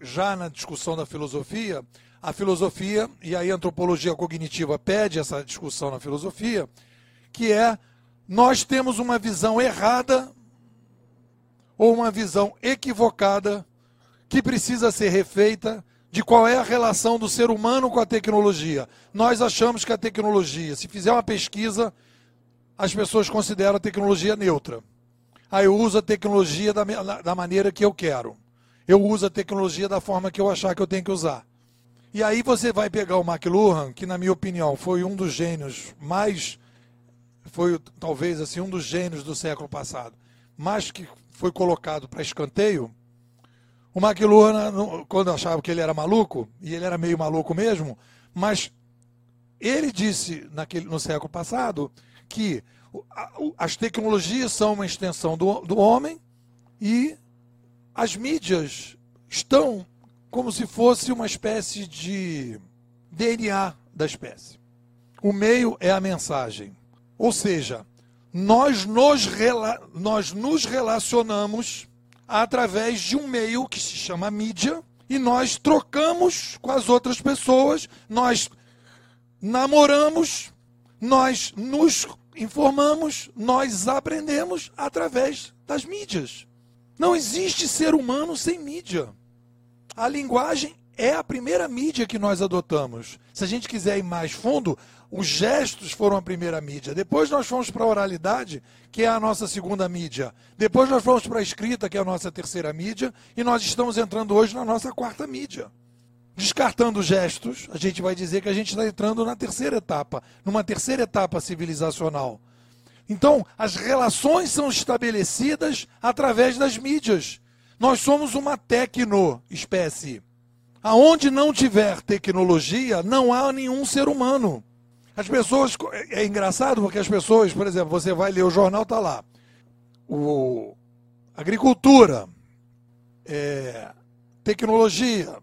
já na discussão da filosofia, a filosofia, e aí a antropologia cognitiva pede essa discussão na filosofia, que é nós temos uma visão errada ou uma visão equivocada que precisa ser refeita de qual é a relação do ser humano com a tecnologia. Nós achamos que a tecnologia, se fizer uma pesquisa, as pessoas consideram a tecnologia neutra. Aí eu uso a tecnologia da, da maneira que eu quero eu uso a tecnologia da forma que eu achar que eu tenho que usar. E aí você vai pegar o McLuhan, que na minha opinião foi um dos gênios mais foi talvez assim um dos gênios do século passado, mas que foi colocado para escanteio. O McLuhan, quando achava que ele era maluco, e ele era meio maluco mesmo, mas ele disse naquele, no século passado que as tecnologias são uma extensão do, do homem e as mídias estão como se fosse uma espécie de DNA da espécie. O meio é a mensagem. Ou seja, nós nos, nós nos relacionamos através de um meio que se chama mídia e nós trocamos com as outras pessoas, nós namoramos, nós nos informamos, nós aprendemos através das mídias. Não existe ser humano sem mídia. A linguagem é a primeira mídia que nós adotamos. Se a gente quiser ir mais fundo, os gestos foram a primeira mídia. Depois nós fomos para a oralidade, que é a nossa segunda mídia. Depois nós fomos para a escrita, que é a nossa terceira mídia. E nós estamos entrando hoje na nossa quarta mídia. Descartando gestos, a gente vai dizer que a gente está entrando na terceira etapa, numa terceira etapa civilizacional. Então, as relações são estabelecidas através das mídias. Nós somos uma tecno-espécie. Aonde não tiver tecnologia, não há nenhum ser humano. As pessoas. É, engraçado porque as pessoas, por exemplo, você vai ler o jornal, está lá. O, agricultura, é, tecnologia.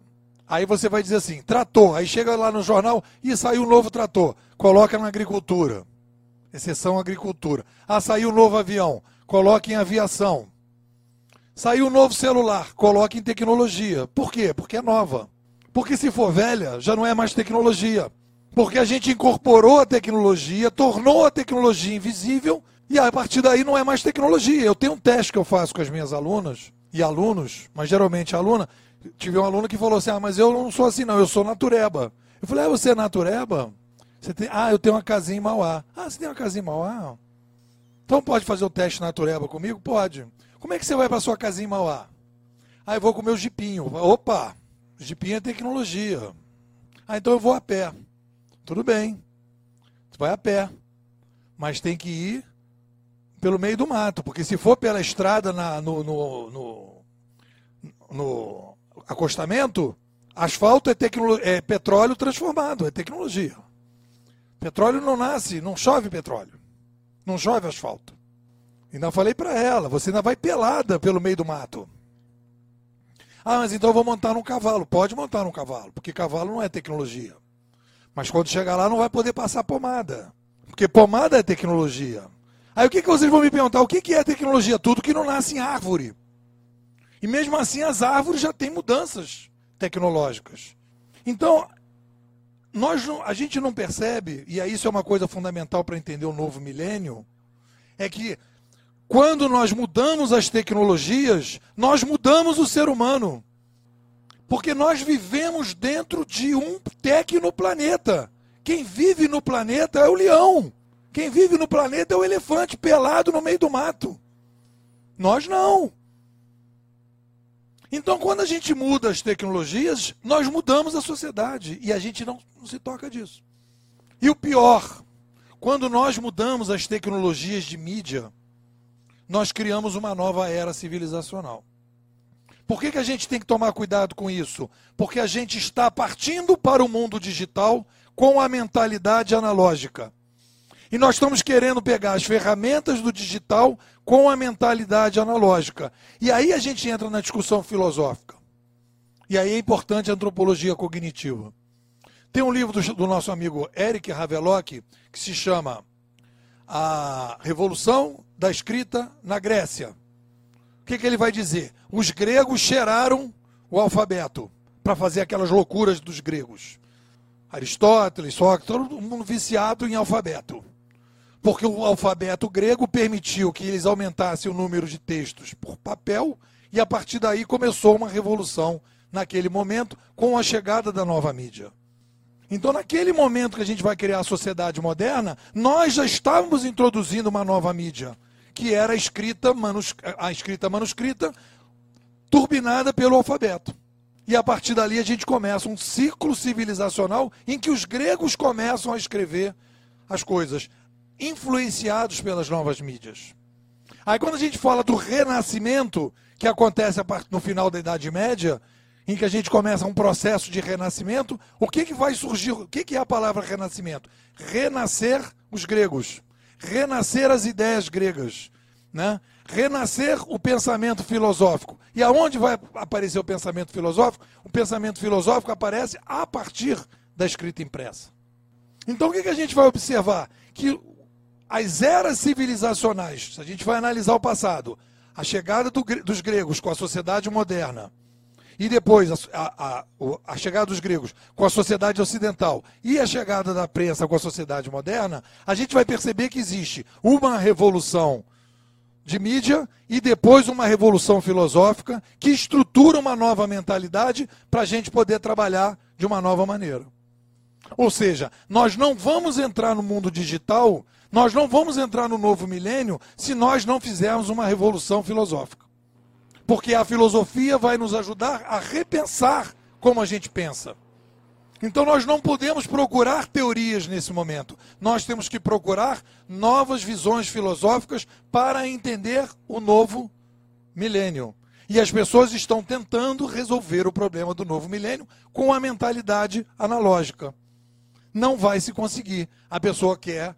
Aí você vai dizer assim, trator. Aí chega lá no jornal e saiu um novo trator. Coloca na agricultura exceção agricultura. Ah, saiu um novo avião, coloque em aviação. Saiu um novo celular, coloque em tecnologia. Por quê? Porque é nova. Porque se for velha, já não é mais tecnologia. Porque a gente incorporou a tecnologia, tornou a tecnologia invisível e a partir daí não é mais tecnologia. Eu tenho um teste que eu faço com as minhas alunas e alunos, mas geralmente aluna. Tive um aluno que falou assim: Ah, mas eu não sou assim, não, eu sou natureba. Eu falei: Ah, você é natureba? Você tem, ah, eu tenho uma casinha em Mauá. Ah, você tem uma casinha em Mauá? Então pode fazer o teste natureba comigo? Pode. Como é que você vai para sua casinha em Mauá? Ah, eu vou com o meu jipinho. Opa, jipinho é tecnologia. Ah, então eu vou a pé. Tudo bem. Você vai a pé. Mas tem que ir pelo meio do mato, porque se for pela estrada na, no, no, no, no acostamento, asfalto é, é petróleo transformado, é tecnologia. Petróleo não nasce, não chove petróleo. Não chove asfalto. Ainda falei para ela, você ainda vai pelada pelo meio do mato. Ah, mas então eu vou montar num cavalo. Pode montar num cavalo, porque cavalo não é tecnologia. Mas quando chegar lá não vai poder passar pomada. Porque pomada é tecnologia. Aí o que, que vocês vão me perguntar? O que, que é tecnologia? Tudo que não nasce em árvore. E mesmo assim as árvores já têm mudanças tecnológicas. Então, nós não, a gente não percebe, e isso é uma coisa fundamental para entender o novo milênio, é que quando nós mudamos as tecnologias, nós mudamos o ser humano. Porque nós vivemos dentro de um tecnoplaneta. Quem vive no planeta é o leão. Quem vive no planeta é o elefante pelado no meio do mato. Nós não. Então, quando a gente muda as tecnologias, nós mudamos a sociedade e a gente não, não se toca disso. E o pior, quando nós mudamos as tecnologias de mídia, nós criamos uma nova era civilizacional. Por que, que a gente tem que tomar cuidado com isso? Porque a gente está partindo para o mundo digital com a mentalidade analógica. E nós estamos querendo pegar as ferramentas do digital com a mentalidade analógica. E aí a gente entra na discussão filosófica. E aí é importante a antropologia cognitiva. Tem um livro do, do nosso amigo Eric Havelock que se chama A Revolução da Escrita na Grécia que, que ele vai dizer? Os gregos cheiraram o alfabeto para fazer aquelas loucuras dos gregos. Aristóteles, Sócrates, todo mundo viciado em alfabeto. Porque o alfabeto grego permitiu que eles aumentassem o número de textos por papel, e a partir daí começou uma revolução naquele momento com a chegada da nova mídia. Então, naquele momento que a gente vai criar a sociedade moderna, nós já estávamos introduzindo uma nova mídia que era a escrita, manus, a escrita manuscrita turbinada pelo alfabeto. E a partir dali a gente começa um ciclo civilizacional em que os gregos começam a escrever as coisas, influenciados pelas novas mídias. Aí quando a gente fala do renascimento, que acontece no final da Idade Média, em que a gente começa um processo de renascimento, o que, que vai surgir? O que, que é a palavra renascimento? Renascer os gregos renascer as ideias gregas, né? renascer o pensamento filosófico. E aonde vai aparecer o pensamento filosófico? O pensamento filosófico aparece a partir da escrita impressa. Então o que, que a gente vai observar? Que as eras civilizacionais, se a gente vai analisar o passado, a chegada do, dos gregos com a sociedade moderna, e depois a, a, a, chegada dos gregos com a sociedade ocidental e a chegada da prensa com a sociedade moderna, a gente vai perceber que existe uma revolução de mídia e depois uma revolução filosófica que estrutura uma nova mentalidade para a gente poder trabalhar de uma nova maneira. Ou seja, nós não vamos entrar no mundo digital, nós não vamos entrar no novo milênio se nós não fizermos uma revolução filosófica porque a filosofia vai nos ajudar a repensar como a gente pensa. Então nós não podemos procurar teorias nesse momento. Nós temos que procurar novas visões filosóficas para entender o novo milênio. E as pessoas estão tentando resolver o problema do novo milênio com a mentalidade analógica. Não vai se conseguir. A pessoa quer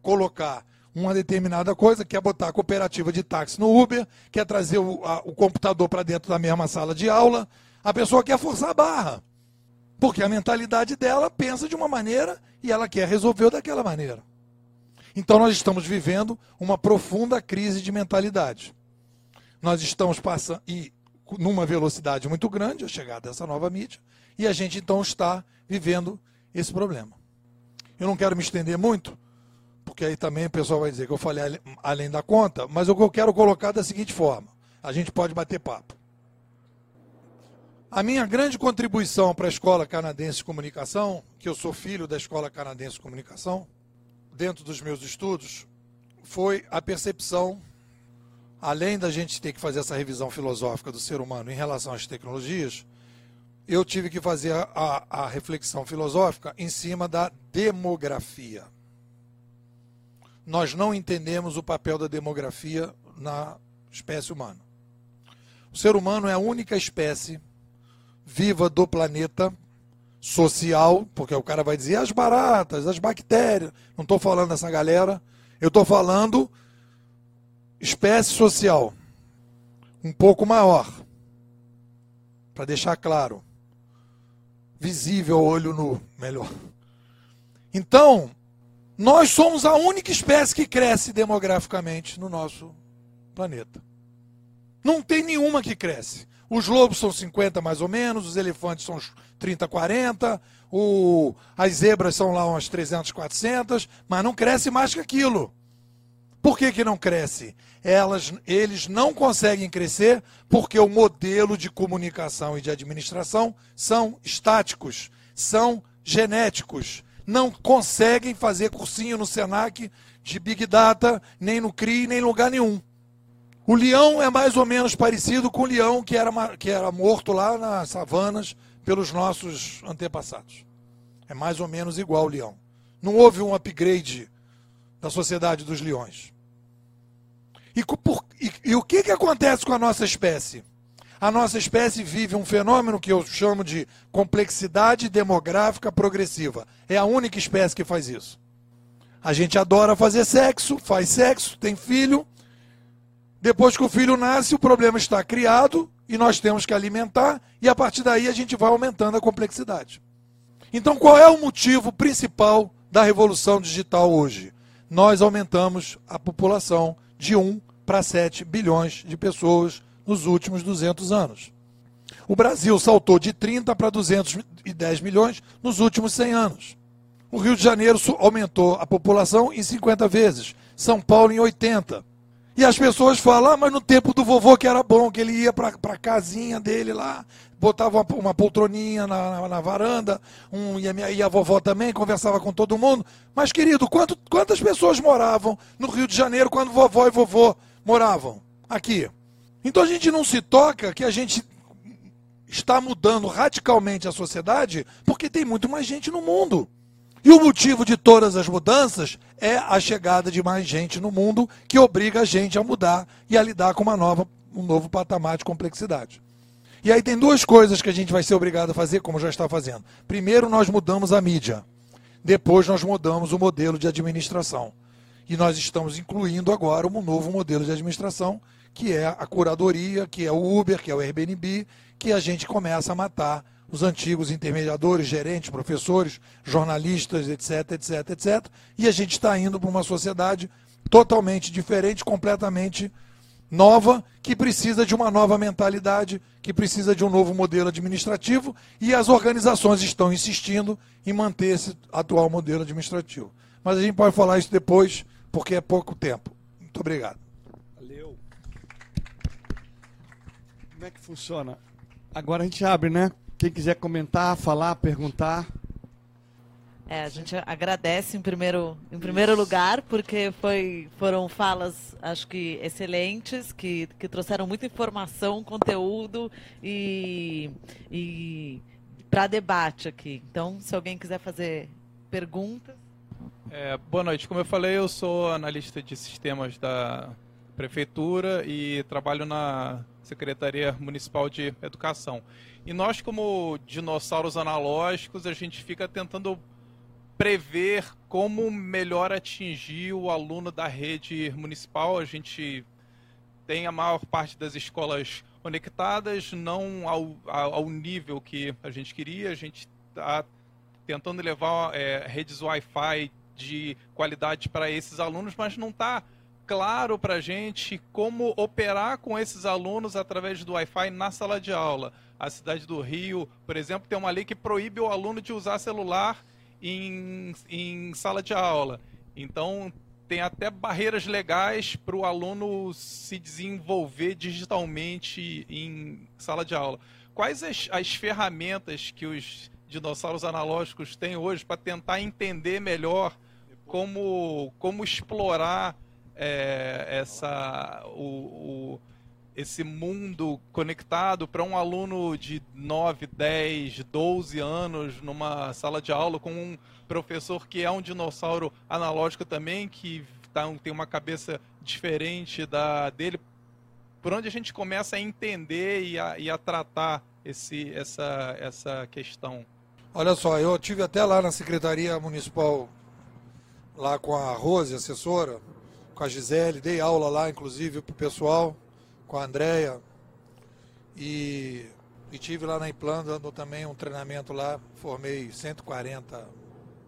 colocar uma determinada coisa, quer botar a cooperativa de táxi no Uber, quer trazer o, a, o computador para dentro da mesma sala de aula. A pessoa quer forçar a barra. Porque a mentalidade dela pensa de uma maneira e ela quer resolver daquela maneira. Então nós estamos vivendo uma profunda crise de mentalidade. Nós estamos passando e numa velocidade muito grande a chegada dessa nova mídia e a gente então está vivendo esse problema. Eu não quero me estender muito, porque aí também o pessoal vai dizer que eu falei além da conta, mas o que eu quero colocar da seguinte forma: a gente pode bater papo. A minha grande contribuição para a Escola Canadense de Comunicação, que eu sou filho da Escola Canadense de Comunicação, dentro dos meus estudos, foi a percepção, além da gente ter que fazer essa revisão filosófica do ser humano em relação às tecnologias, eu tive que fazer a, a reflexão filosófica em cima da demografia nós não entendemos o papel da demografia na espécie humana. O ser humano é a única espécie viva do planeta social, porque o cara vai dizer as baratas, as bactérias. Não estou falando dessa galera. Eu estou falando espécie social. Um pouco maior. Para deixar claro. Visível ao olho nu, melhor. Então, nós somos a única espécie que cresce demograficamente no nosso planeta. Não tem nenhuma que cresce. Os lobos são 50 mais ou menos, os elefantes são 30, 40, o, as zebras são lá umas 300, 400, mas não cresce mais que aquilo. Por que, que não cresce? Elas, eles não conseguem crescer porque o modelo de comunicação e de administração são estáticos, são genéticos. Não conseguem fazer cursinho no Senac de Big Data, nem no CRI, nem em lugar nenhum. O leão é mais ou menos parecido com o leão que era, que era morto lá nas savanas pelos nossos antepassados. É mais ou menos igual o leão. Não houve um upgrade da sociedade dos leões. E, por, e, e o que, que acontece com a nossa espécie? A nossa espécie vive um fenômeno que eu chamo de complexidade demográfica progressiva. É a única espécie que faz isso. A gente adora fazer sexo, faz sexo, tem filho. Depois que o filho nasce, o problema está criado e nós temos que alimentar, e a partir daí a gente vai aumentando a complexidade. Então, qual é o motivo principal da revolução digital hoje? Nós aumentamos a população de 1 para 7 bilhões de pessoas nos últimos 200 anos. O Brasil saltou de 30 para 210 milhões nos últimos 100 anos. O Rio de Janeiro aumentou a população em 50 vezes, São Paulo em 80. E as pessoas falam, ah, mas no tempo do vovô que era bom, que ele ia para a casinha dele lá, botava uma, uma poltroninha na, na, na varanda, um, e, a minha, e a vovó também conversava com todo mundo. Mas, querido, quanto, quantas pessoas moravam no Rio de Janeiro quando vovó e vovô moravam aqui? Então a gente não se toca que a gente está mudando radicalmente a sociedade porque tem muito mais gente no mundo. E o motivo de todas as mudanças é a chegada de mais gente no mundo que obriga a gente a mudar e a lidar com uma nova, um novo patamar de complexidade. E aí tem duas coisas que a gente vai ser obrigado a fazer, como já está fazendo. Primeiro, nós mudamos a mídia. Depois, nós mudamos o modelo de administração. E nós estamos incluindo agora um novo modelo de administração, que é a curadoria, que é o Uber, que é o Airbnb, que a gente começa a matar os antigos intermediadores, gerentes, professores, jornalistas, etc, etc, etc. E a gente está indo para uma sociedade totalmente diferente, completamente nova, que precisa de uma nova mentalidade, que precisa de um novo modelo administrativo, e as organizações estão insistindo em manter esse atual modelo administrativo. Mas a gente pode falar isso depois, porque é pouco tempo. Muito obrigado. Valeu. Como é que funciona? Agora a gente abre, né? Quem quiser comentar, falar, perguntar. É, a gente agradece em primeiro, em primeiro lugar, porque foi, foram falas, acho que excelentes, que, que trouxeram muita informação, conteúdo e, e para debate aqui. Então, se alguém quiser fazer perguntas. É, boa noite. Como eu falei, eu sou analista de sistemas da prefeitura e trabalho na Secretaria Municipal de Educação. E nós, como dinossauros analógicos, a gente fica tentando prever como melhor atingir o aluno da rede municipal. A gente tem a maior parte das escolas conectadas, não ao, ao nível que a gente queria. A gente está tentando levar é, redes Wi-Fi de qualidade para esses alunos, mas não está claro para a gente como operar com esses alunos através do Wi-Fi na sala de aula. A cidade do Rio, por exemplo, tem uma lei que proíbe o aluno de usar celular em, em sala de aula. Então, tem até barreiras legais para o aluno se desenvolver digitalmente em sala de aula. Quais as, as ferramentas que os dinossauros analógicos têm hoje para tentar entender melhor como, como explorar é, essa, o, o, esse mundo conectado para um aluno de 9, 10, 12 anos numa sala de aula com um professor que é um dinossauro analógico também, que tá, tem uma cabeça diferente da dele. Por onde a gente começa a entender e a, e a tratar esse, essa, essa questão? Olha só, eu tive até lá na Secretaria Municipal, lá com a Rose, assessora, com a Gisele, dei aula lá, inclusive, para o pessoal, com a Andrea. E, e tive lá na Implã dando também um treinamento lá, formei 140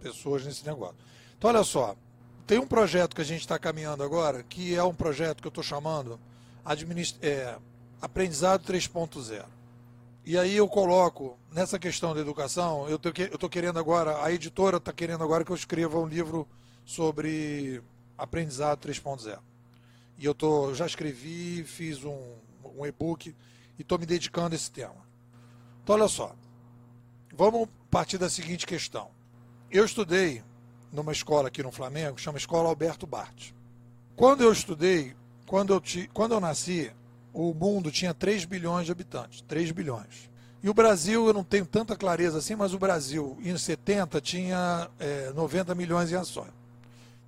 pessoas nesse negócio. Então, olha só, tem um projeto que a gente está caminhando agora, que é um projeto que eu estou chamando administ é, Aprendizado 3.0. E aí eu coloco, nessa questão da educação, eu estou querendo agora, a editora está querendo agora que eu escreva um livro sobre aprendizado 3.0. E eu tô, já escrevi, fiz um, um e-book e estou me dedicando a esse tema. Então, olha só. Vamos partir da seguinte questão. Eu estudei numa escola aqui no Flamengo, chama Escola Alberto Bart. Quando eu estudei, quando eu, ti, quando eu nasci, o mundo tinha 3 bilhões de habitantes. 3 bilhões. E o Brasil, eu não tenho tanta clareza assim, mas o Brasil, em 70, tinha é, 90 milhões em ações.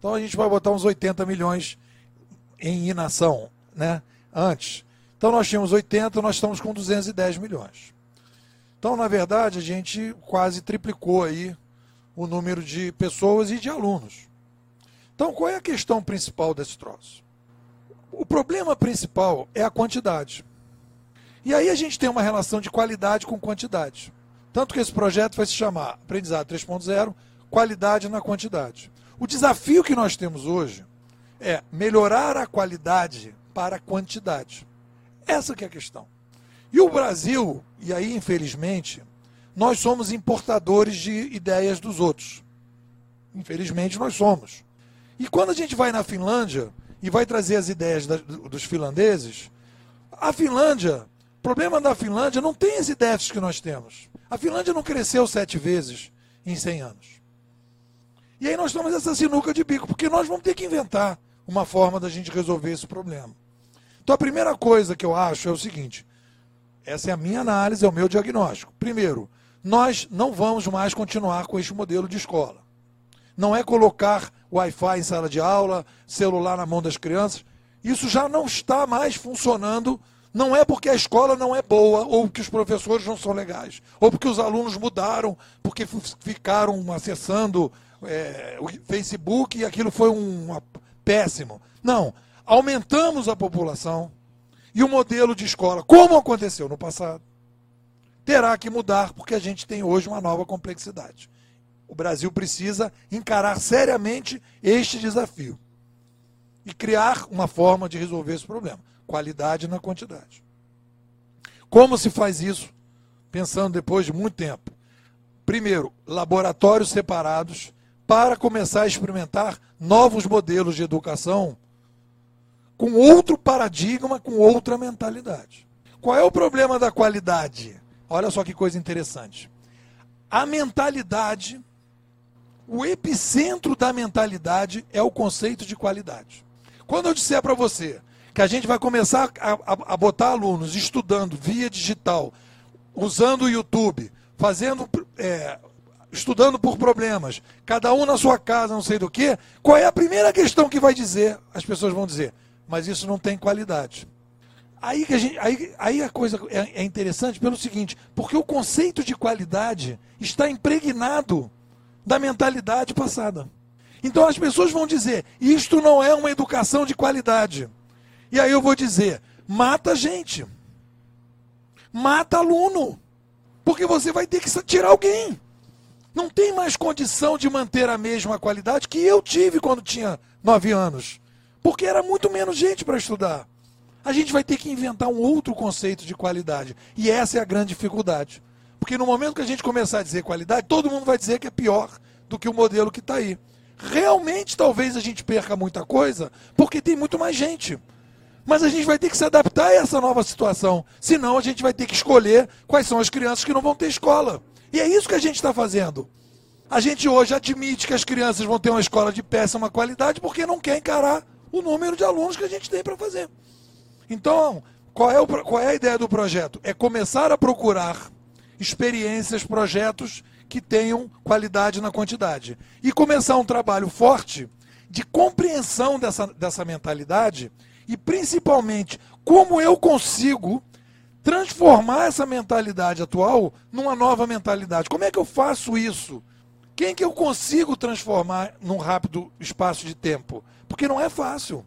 Então a gente vai botar uns 80 milhões em inação, né? Antes. Então nós tínhamos 80, nós estamos com 210 milhões. Então, na verdade, a gente quase triplicou aí o número de pessoas e de alunos. Então, qual é a questão principal desse troço? O problema principal é a quantidade. E aí a gente tem uma relação de qualidade com quantidade. Tanto que esse projeto vai se chamar Aprendizado 3.0, Qualidade na Quantidade. O desafio que nós temos hoje é melhorar a qualidade para a quantidade. Essa que é a questão. E o Brasil, e aí infelizmente, nós somos importadores de ideias dos outros. Infelizmente nós somos. E quando a gente vai na Finlândia e vai trazer as ideias da, dos finlandeses, a Finlândia, o problema da Finlândia não tem esse déficit que nós temos. A Finlândia não cresceu sete vezes em 100 anos. E aí nós estamos nessa sinuca de bico, porque nós vamos ter que inventar uma forma da gente resolver esse problema. Então a primeira coisa que eu acho é o seguinte: essa é a minha análise, é o meu diagnóstico. Primeiro, nós não vamos mais continuar com este modelo de escola. Não é colocar Wi-Fi em sala de aula, celular na mão das crianças. Isso já não está mais funcionando. Não é porque a escola não é boa, ou que os professores não são legais, ou porque os alunos mudaram, porque ficaram acessando é, o Facebook e aquilo foi um, péssimo. Não. Aumentamos a população e o modelo de escola, como aconteceu no passado, terá que mudar porque a gente tem hoje uma nova complexidade. O Brasil precisa encarar seriamente este desafio e criar uma forma de resolver esse problema. Qualidade na quantidade. Como se faz isso? Pensando depois de muito tempo. Primeiro, laboratórios separados para começar a experimentar novos modelos de educação com outro paradigma, com outra mentalidade. Qual é o problema da qualidade? Olha só que coisa interessante. A mentalidade, o epicentro da mentalidade é o conceito de qualidade. Quando eu disser para você que a gente vai começar a, a, a botar alunos estudando via digital, usando o YouTube, fazendo é, estudando por problemas, cada um na sua casa, não sei do que, qual é a primeira questão que vai dizer? As pessoas vão dizer, mas isso não tem qualidade. Aí, que a, gente, aí, aí a coisa é, é interessante pelo seguinte, porque o conceito de qualidade está impregnado da mentalidade passada. Então as pessoas vão dizer, isto não é uma educação de qualidade. E aí eu vou dizer, mata gente. Mata aluno. Porque você vai ter que tirar alguém não tem mais condição de manter a mesma qualidade que eu tive quando tinha nove anos. Porque era muito menos gente para estudar. A gente vai ter que inventar um outro conceito de qualidade. E essa é a grande dificuldade. Porque no momento que a gente começar a dizer qualidade, todo mundo vai dizer que é pior do que o modelo que está aí. Realmente, talvez a gente perca muita coisa, porque tem muito mais gente. Mas a gente vai ter que se adaptar a essa nova situação. Senão, a gente vai ter que escolher quais são as crianças que não vão ter escola. E é isso que a gente está fazendo. A gente hoje admite que as crianças vão ter uma escola de péssima qualidade porque não quer encarar o número de alunos que a gente tem para fazer. Então, qual é, o, qual é a ideia do projeto? É começar a procurar experiências, projetos que tenham qualidade na quantidade. E começar um trabalho forte de compreensão dessa, dessa mentalidade e, principalmente, como eu consigo transformar essa mentalidade atual numa nova mentalidade. Como é que eu faço isso? Quem que eu consigo transformar num rápido espaço de tempo? Porque não é fácil.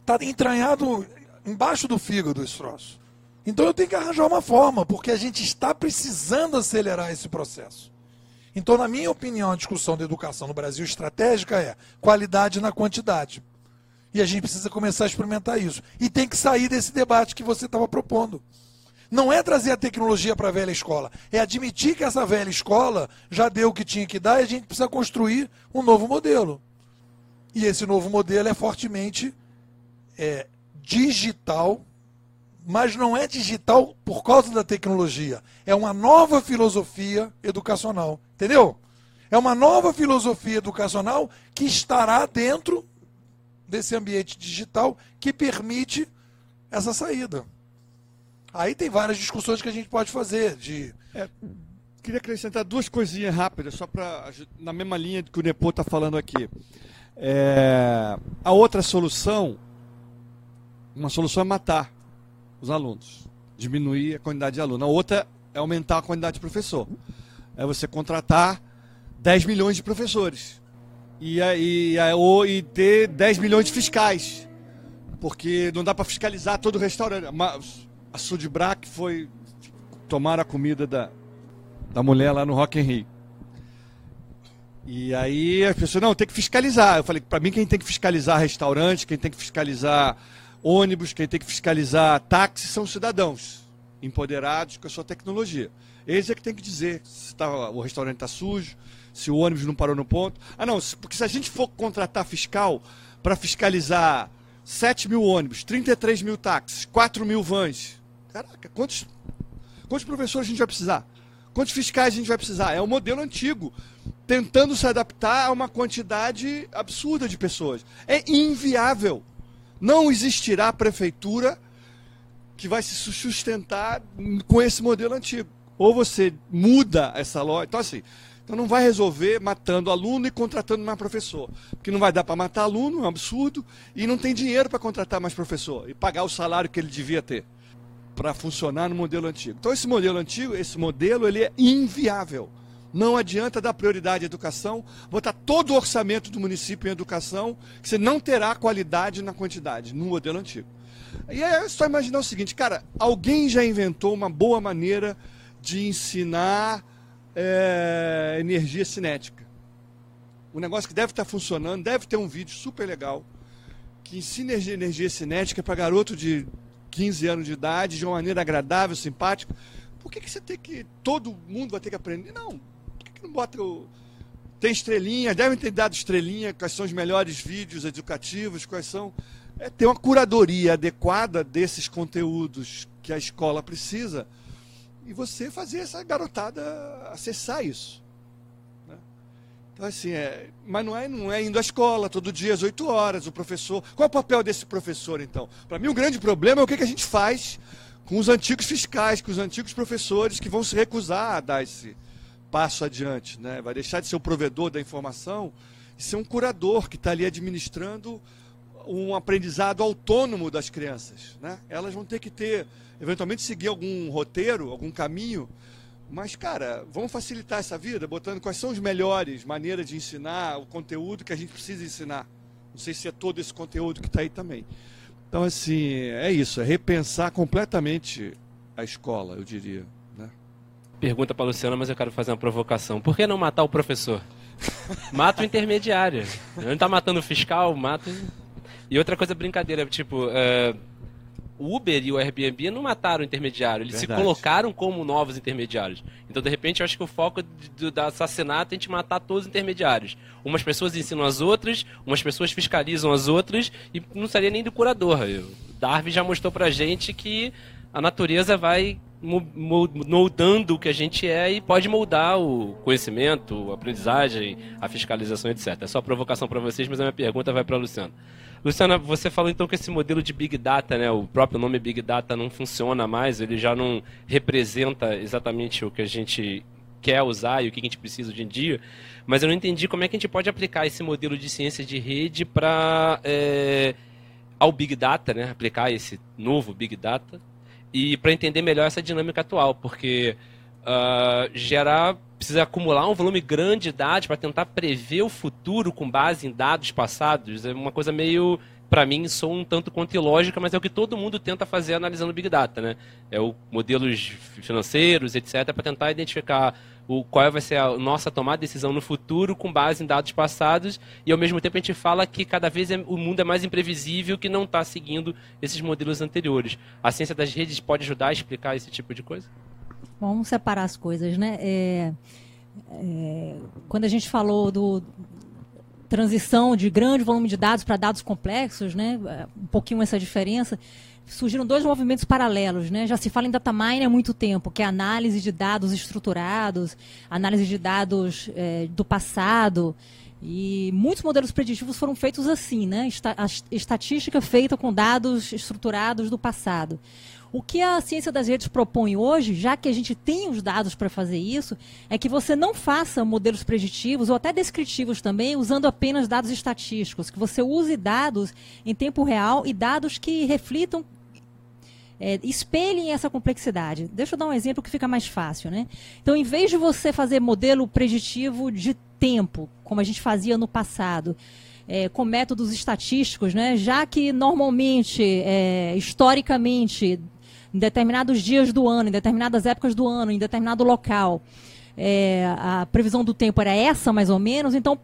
Está entranhado embaixo do fígado esse troço. Então eu tenho que arranjar uma forma, porque a gente está precisando acelerar esse processo. Então, na minha opinião, a discussão da educação no Brasil estratégica é qualidade na quantidade. E a gente precisa começar a experimentar isso. E tem que sair desse debate que você estava propondo. Não é trazer a tecnologia para a velha escola, é admitir que essa velha escola já deu o que tinha que dar e a gente precisa construir um novo modelo. E esse novo modelo é fortemente é, digital, mas não é digital por causa da tecnologia. É uma nova filosofia educacional. Entendeu? É uma nova filosofia educacional que estará dentro desse ambiente digital que permite essa saída. Aí tem várias discussões que a gente pode fazer. De... É, queria acrescentar duas coisinhas rápidas, só para na mesma linha que o Nepo está falando aqui. É, a outra solução, uma solução é matar os alunos, diminuir a quantidade de alunos. A outra é aumentar a quantidade de professor. É você contratar 10 milhões de professores e, e, e ter 10 milhões de fiscais. Porque não dá para fiscalizar todo o restaurante. A Sudbrac foi tomar a comida da, da mulher lá no Rock in Rio. E aí as pessoas, não, tem que fiscalizar. Eu falei, para mim quem tem que fiscalizar restaurante, quem tem que fiscalizar ônibus, quem tem que fiscalizar táxi são os cidadãos empoderados com a sua tecnologia. Eles é que tem que dizer se tá, o restaurante está sujo, se o ônibus não parou no ponto. Ah, não, porque se a gente for contratar fiscal para fiscalizar 7 mil ônibus, 33 mil táxis, 4 mil vans, caraca, quantos, quantos professores a gente vai precisar? Quantos fiscais a gente vai precisar? É um modelo antigo, tentando se adaptar a uma quantidade absurda de pessoas. É inviável. Não existirá prefeitura que vai se sustentar com esse modelo antigo. Ou você muda essa loja. Então, assim, então não vai resolver matando aluno e contratando mais professor. Porque não vai dar para matar aluno, é um absurdo, e não tem dinheiro para contratar mais professor e pagar o salário que ele devia ter para funcionar no modelo antigo. Então esse modelo antigo, esse modelo, ele é inviável. Não adianta dar prioridade à educação, botar todo o orçamento do município em educação, que você não terá qualidade na quantidade, no modelo antigo. E é só imaginar o seguinte, cara, alguém já inventou uma boa maneira de ensinar é, energia cinética. Um negócio que deve estar funcionando, deve ter um vídeo super legal que ensina energia cinética para garoto de 15 anos de idade, de uma maneira agradável, simpática. Por que, que você tem que. Todo mundo vai ter que aprender? Não. Por que, que não bota o. Tem estrelinha, devem ter dado estrelinha, quais são os melhores vídeos educativos, quais são. É ter uma curadoria adequada desses conteúdos que a escola precisa e você fazer essa garotada acessar isso. Então, assim, é, mas não é, não é indo à escola todo dia às 8 horas, o professor. Qual é o papel desse professor, então? Para mim, o grande problema é o que, que a gente faz com os antigos fiscais, com os antigos professores que vão se recusar a dar esse passo adiante. Né? Vai deixar de ser o provedor da informação e ser um curador que está ali administrando um aprendizado autônomo das crianças. Né? Elas vão ter que ter eventualmente seguir algum roteiro, algum caminho. Mas, cara, vamos facilitar essa vida, botando quais são as melhores maneiras de ensinar o conteúdo que a gente precisa ensinar. Não sei se é todo esse conteúdo que está aí também. Então, assim, é isso, é repensar completamente a escola, eu diria. Né? Pergunta para a Luciana, mas eu quero fazer uma provocação. Por que não matar o professor? Mata o intermediário. Não está matando o fiscal, mata. E outra coisa, brincadeira, tipo. Uh o Uber e o Airbnb não mataram o intermediário, eles Verdade. se colocaram como novos intermediários. Então, de repente, eu acho que o foco do, do assassinato é a gente matar todos os intermediários. Umas pessoas ensinam as outras, umas pessoas fiscalizam as outras, e não seria nem do curador. Darwin já mostrou pra gente que a natureza vai moldando o que a gente é e pode moldar o conhecimento, a aprendizagem, a fiscalização, etc. É só provocação para vocês, mas a minha pergunta vai para Luciano. Luciana, você falou então que esse modelo de Big Data, né, o próprio nome Big Data não funciona mais, ele já não representa exatamente o que a gente quer usar e o que a gente precisa hoje em dia, mas eu não entendi como é que a gente pode aplicar esse modelo de ciência de rede para é, ao Big Data, né, aplicar esse novo Big Data e para entender melhor essa dinâmica atual, porque uh, gerar precisa acumular um volume grande de dados para tentar prever o futuro com base em dados passados. É uma coisa meio para mim, sou um tanto quanto ilógica, mas é o que todo mundo tenta fazer analisando Big Data, né? É o modelos financeiros, etc, para tentar identificar o qual vai ser a nossa tomada de decisão no futuro com base em dados passados e ao mesmo tempo a gente fala que cada vez é, o mundo é mais imprevisível que não está seguindo esses modelos anteriores. A ciência das redes pode ajudar a explicar esse tipo de coisa? Vamos separar as coisas, né? É, é, quando a gente falou do transição de grande volume de dados para dados complexos, né? Um pouquinho essa diferença surgiram dois movimentos paralelos, né? Já se fala em data mining há muito tempo, que é análise de dados estruturados, análise de dados é, do passado. E muitos modelos preditivos foram feitos assim, né? a estatística feita com dados estruturados do passado. O que a ciência das redes propõe hoje, já que a gente tem os dados para fazer isso, é que você não faça modelos preditivos ou até descritivos também usando apenas dados estatísticos, que você use dados em tempo real e dados que reflitam é, espelhem essa complexidade. Deixa eu dar um exemplo que fica mais fácil. Né? Então, em vez de você fazer modelo preditivo de tempo, como a gente fazia no passado, é, com métodos estatísticos, né? já que normalmente, é, historicamente, em determinados dias do ano, em determinadas épocas do ano, em determinado local, é, a previsão do tempo era essa mais ou menos, então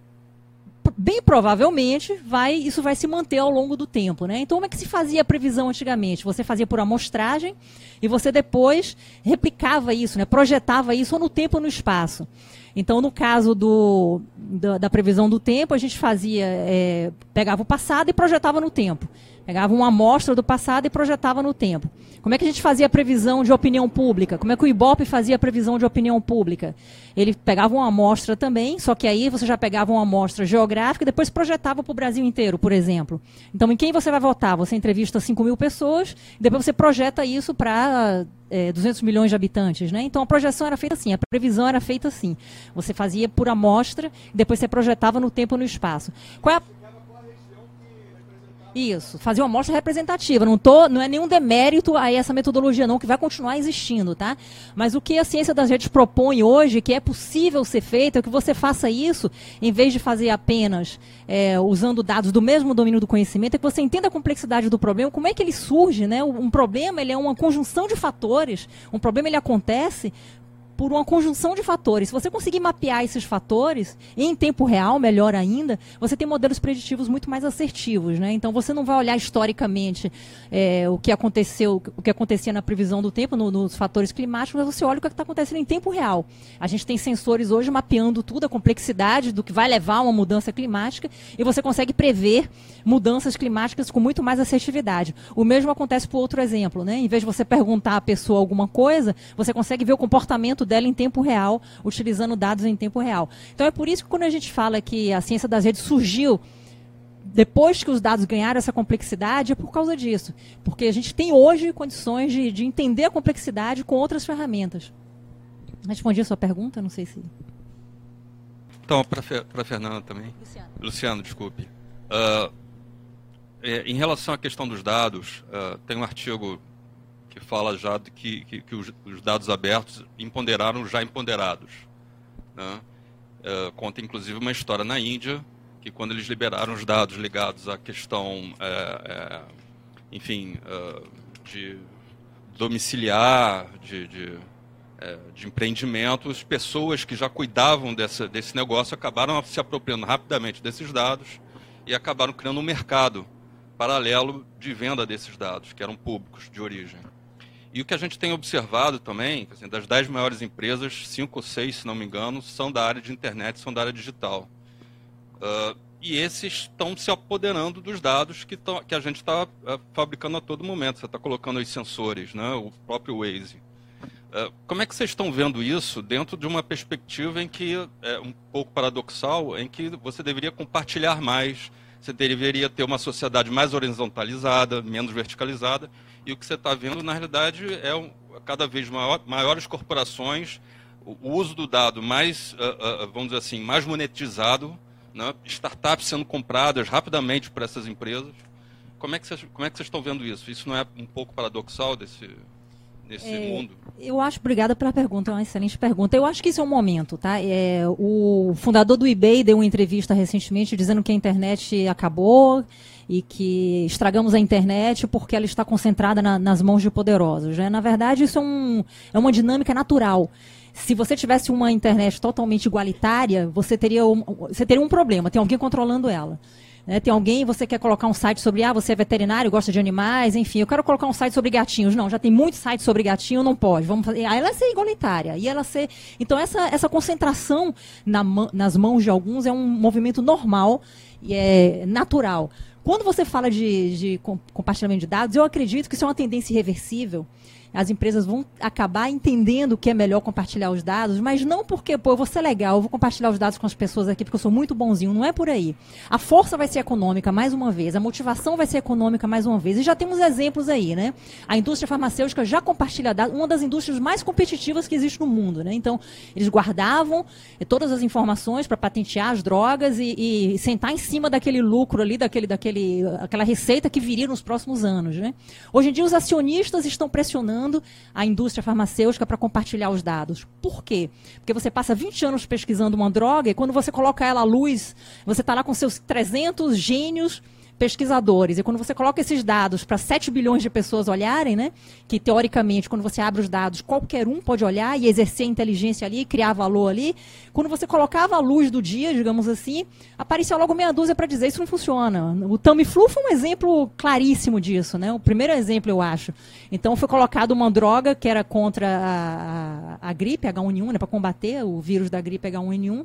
bem provavelmente vai isso vai se manter ao longo do tempo, né? Então como é que se fazia a previsão antigamente? Você fazia por amostragem e você depois replicava isso, né? Projetava isso no tempo no espaço. Então no caso do, da, da previsão do tempo a gente fazia é, pegava o passado e projetava no tempo. Pegava uma amostra do passado e projetava no tempo. Como é que a gente fazia a previsão de opinião pública? Como é que o Ibope fazia a previsão de opinião pública? Ele pegava uma amostra também, só que aí você já pegava uma amostra geográfica e depois projetava para o Brasil inteiro, por exemplo. Então, em quem você vai votar? Você entrevista 5 mil pessoas, depois você projeta isso para é, 200 milhões de habitantes, né? Então a projeção era feita assim, a previsão era feita assim. Você fazia por amostra, depois você projetava no tempo e no espaço. Qual é a isso, fazer uma amostra representativa. Não, tô, não é nenhum demérito a essa metodologia, não, que vai continuar existindo, tá? Mas o que a ciência das redes propõe hoje, que é possível ser feito, é que você faça isso, em vez de fazer apenas é, usando dados do mesmo domínio do conhecimento, é que você entenda a complexidade do problema, como é que ele surge, né? Um problema ele é uma conjunção de fatores, um problema ele acontece por uma conjunção de fatores. Se você conseguir mapear esses fatores em tempo real, melhor ainda, você tem modelos preditivos muito mais assertivos, né? Então você não vai olhar historicamente é, o que aconteceu, o que acontecia na previsão do tempo, no, nos fatores climáticos, mas você olha o que está acontecendo em tempo real. A gente tem sensores hoje mapeando tudo, a complexidade do que vai levar a uma mudança climática, e você consegue prever mudanças climáticas com muito mais assertividade. O mesmo acontece por outro exemplo, né? Em vez de você perguntar à pessoa alguma coisa, você consegue ver o comportamento dela em tempo real, utilizando dados em tempo real. Então é por isso que quando a gente fala que a ciência das redes surgiu depois que os dados ganharam essa complexidade, é por causa disso. Porque a gente tem hoje condições de, de entender a complexidade com outras ferramentas. Respondi a sua pergunta? Não sei se. Então, para a Fernanda também. Luciano, Luciano desculpe. Uh, é, em relação à questão dos dados, uh, tem um artigo que fala já que, que, que os, os, dados abertos empoderaram já empoderados. Né? É, conta inclusive uma história na Índia, que quando eles liberaram os dados ligados à questão, é, é, enfim, de domiciliar, de, de, de empreendimentos, pessoas que já cuidavam dessa, desse negócio acabaram se apropriando rapidamente desses dados e acabaram criando um mercado paralelo de venda desses dados, que eram públicos de origem. E o que a gente tem observado também, assim, das dez maiores empresas, cinco ou seis, se não me engano, são da área de internet, são da área digital. Uh, e esses estão se apoderando dos dados que, tão, que a gente está uh, fabricando a todo momento. Você está colocando os sensores, né, o próprio Waze. Uh, como é que vocês estão vendo isso dentro de uma perspectiva em que é um pouco paradoxal, em que você deveria compartilhar mais, você deveria ter uma sociedade mais horizontalizada, menos verticalizada, e o que você está vendo, na realidade, é um, cada vez maior, maiores corporações, o, o, uso do dado mais, uh, uh, vamos dizer assim, mais monetizado, né? startups sendo compradas rapidamente por essas empresas. Como é, que vocês, como é que vocês estão vendo isso? Isso não é um pouco paradoxal desse, nesse é, mundo? Eu acho, obrigada pela pergunta, é uma excelente pergunta. Eu acho que isso é um momento, tá? É, o fundador do eBay deu uma entrevista recentemente dizendo que a internet acabou e que estragamos a internet porque ela está concentrada na, nas mãos de poderosos. Né? Na verdade, isso é, um, é uma dinâmica natural. Se você tivesse uma internet totalmente igualitária, você teria um, você teria um problema, tem alguém controlando ela. Né? Tem alguém, você quer colocar um site sobre, ah, você é veterinário, gosta de animais, enfim, eu quero colocar um site sobre gatinhos. Não, já tem muitos sites sobre gatinho, não pode. Vamos fazer. Ela é ser igualitária. E ela ser. Então, essa, essa concentração na, nas mãos de alguns é um movimento normal e é natural. Quando você fala de, de compartilhamento de dados, eu acredito que isso é uma tendência irreversível as empresas vão acabar entendendo que é melhor compartilhar os dados, mas não porque, pô, eu vou ser legal, eu vou compartilhar os dados com as pessoas aqui porque eu sou muito bonzinho. Não é por aí. A força vai ser econômica, mais uma vez. A motivação vai ser econômica, mais uma vez. E já temos exemplos aí, né? A indústria farmacêutica já compartilha dados, uma das indústrias mais competitivas que existe no mundo, né? Então, eles guardavam todas as informações para patentear as drogas e, e, sentar em cima daquele lucro ali, daquele, daquele, aquela receita que viria nos próximos anos, né? Hoje em dia, os acionistas estão pressionando a indústria farmacêutica para compartilhar os dados. Por quê? Porque você passa 20 anos pesquisando uma droga e quando você coloca ela à luz, você está lá com seus 300 gênios pesquisadores. E quando você coloca esses dados para 7 bilhões de pessoas olharem, né, que teoricamente, quando você abre os dados, qualquer um pode olhar e exercer inteligência ali, criar valor ali, quando você colocava a luz do dia, digamos assim, aparecia logo meia dúzia para dizer isso não funciona. O Tamiflu foi um exemplo claríssimo disso, né? O primeiro exemplo, eu acho. Então foi colocado uma droga que era contra a, a, a gripe H1N1, né, para combater o vírus da gripe H1N1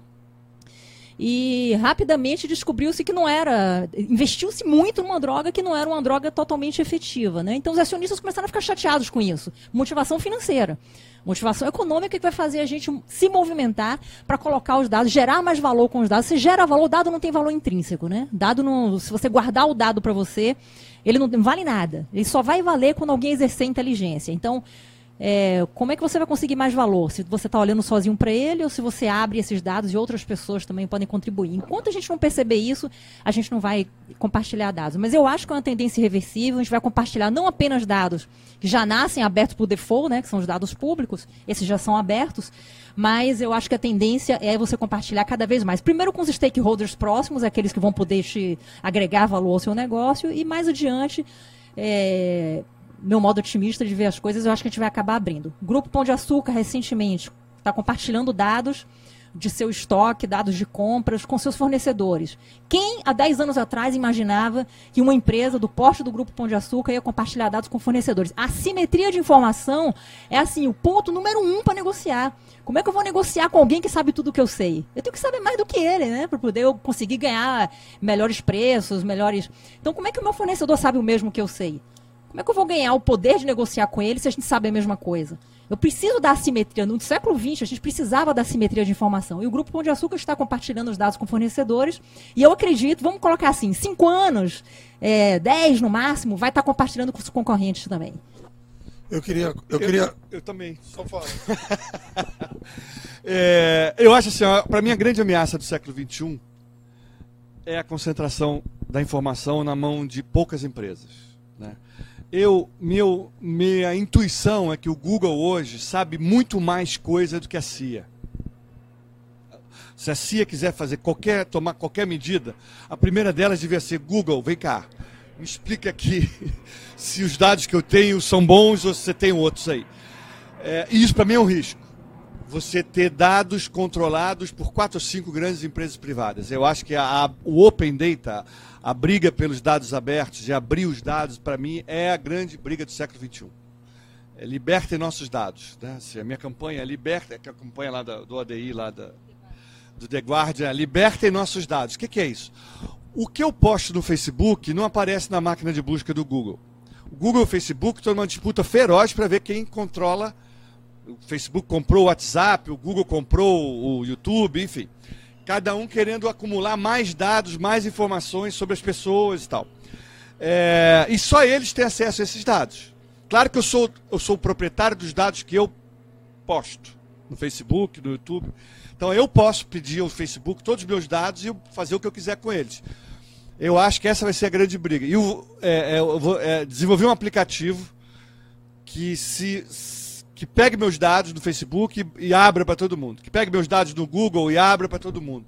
e rapidamente descobriu-se que não era. Investiu-se muito numa droga que não era uma droga totalmente efetiva. Né? Então os acionistas começaram a ficar chateados com isso. Motivação financeira. Motivação econômica que vai fazer a gente se movimentar para colocar os dados, gerar mais valor com os dados. Se gera valor, dado não tem valor intrínseco, né? Dado não, se você guardar o dado para você, ele não vale nada. Ele só vai valer quando alguém exercer inteligência. Então, é, como é que você vai conseguir mais valor? Se você está olhando sozinho para ele ou se você abre esses dados e outras pessoas também podem contribuir. Enquanto a gente não perceber isso, a gente não vai compartilhar dados. Mas eu acho que é uma tendência irreversível. A gente vai compartilhar não apenas dados que já nascem abertos por default, né, que são os dados públicos, esses já são abertos, mas eu acho que a tendência é você compartilhar cada vez mais. Primeiro com os stakeholders próximos, aqueles que vão poder te agregar valor ao seu negócio, e mais adiante. É, meu modo otimista de ver as coisas, eu acho que a gente vai acabar abrindo. Grupo Pão de Açúcar, recentemente, está compartilhando dados de seu estoque, dados de compras com seus fornecedores. Quem, há 10 anos atrás, imaginava que uma empresa do porte do Grupo Pão de Açúcar ia compartilhar dados com fornecedores? A simetria de informação é, assim, o ponto número um para negociar. Como é que eu vou negociar com alguém que sabe tudo o que eu sei? Eu tenho que saber mais do que ele, né? Para poder eu conseguir ganhar melhores preços, melhores... Então, como é que o meu fornecedor sabe o mesmo que eu sei? Como é que eu vou ganhar o poder de negociar com ele se a gente sabe a mesma coisa? Eu preciso da assimetria. No século XX, a gente precisava da assimetria de informação. E o Grupo Pão de Açúcar está compartilhando os dados com fornecedores. E eu acredito, vamos colocar assim, cinco anos, é, dez no máximo, vai estar compartilhando com os concorrentes também. Eu queria. Eu, queria... eu, eu também. Só fala. é, eu acho assim, para mim, a grande ameaça do século XXI é a concentração da informação na mão de poucas empresas. Né? Eu, meu, minha intuição é que o Google hoje sabe muito mais coisa do que a CIA. Se a CIA quiser fazer qualquer, tomar qualquer medida, a primeira delas devia ser Google, vem cá, me explica aqui se os dados que eu tenho são bons ou se você tem outros aí. É, e isso para mim é um risco. Você ter dados controlados por quatro ou cinco grandes empresas privadas. Eu acho que a, a, o Open Data, a briga pelos dados abertos, de abrir os dados, para mim, é a grande briga do século XXI. É, libertem nossos dados. Né? Se a minha campanha é liberta, que é a campanha lá da, do ADI, lá da, do The Guardian, é libertem nossos dados. O que, que é isso? O que eu posto no Facebook não aparece na máquina de busca do Google. O Google e o Facebook estão numa disputa feroz para ver quem controla. O Facebook comprou o WhatsApp, o Google comprou o YouTube, enfim cada um querendo acumular mais dados, mais informações sobre as pessoas e tal. É, e só eles têm acesso a esses dados. Claro que eu sou, eu sou o proprietário dos dados que eu posto no Facebook, no YouTube. Então eu posso pedir ao Facebook todos os meus dados e fazer o que eu quiser com eles. Eu acho que essa vai ser a grande briga. E eu, é, é, eu vou é, desenvolver um aplicativo que se que pegue meus dados do Facebook e, e abra para todo mundo, que pegue meus dados do Google e abra para todo mundo.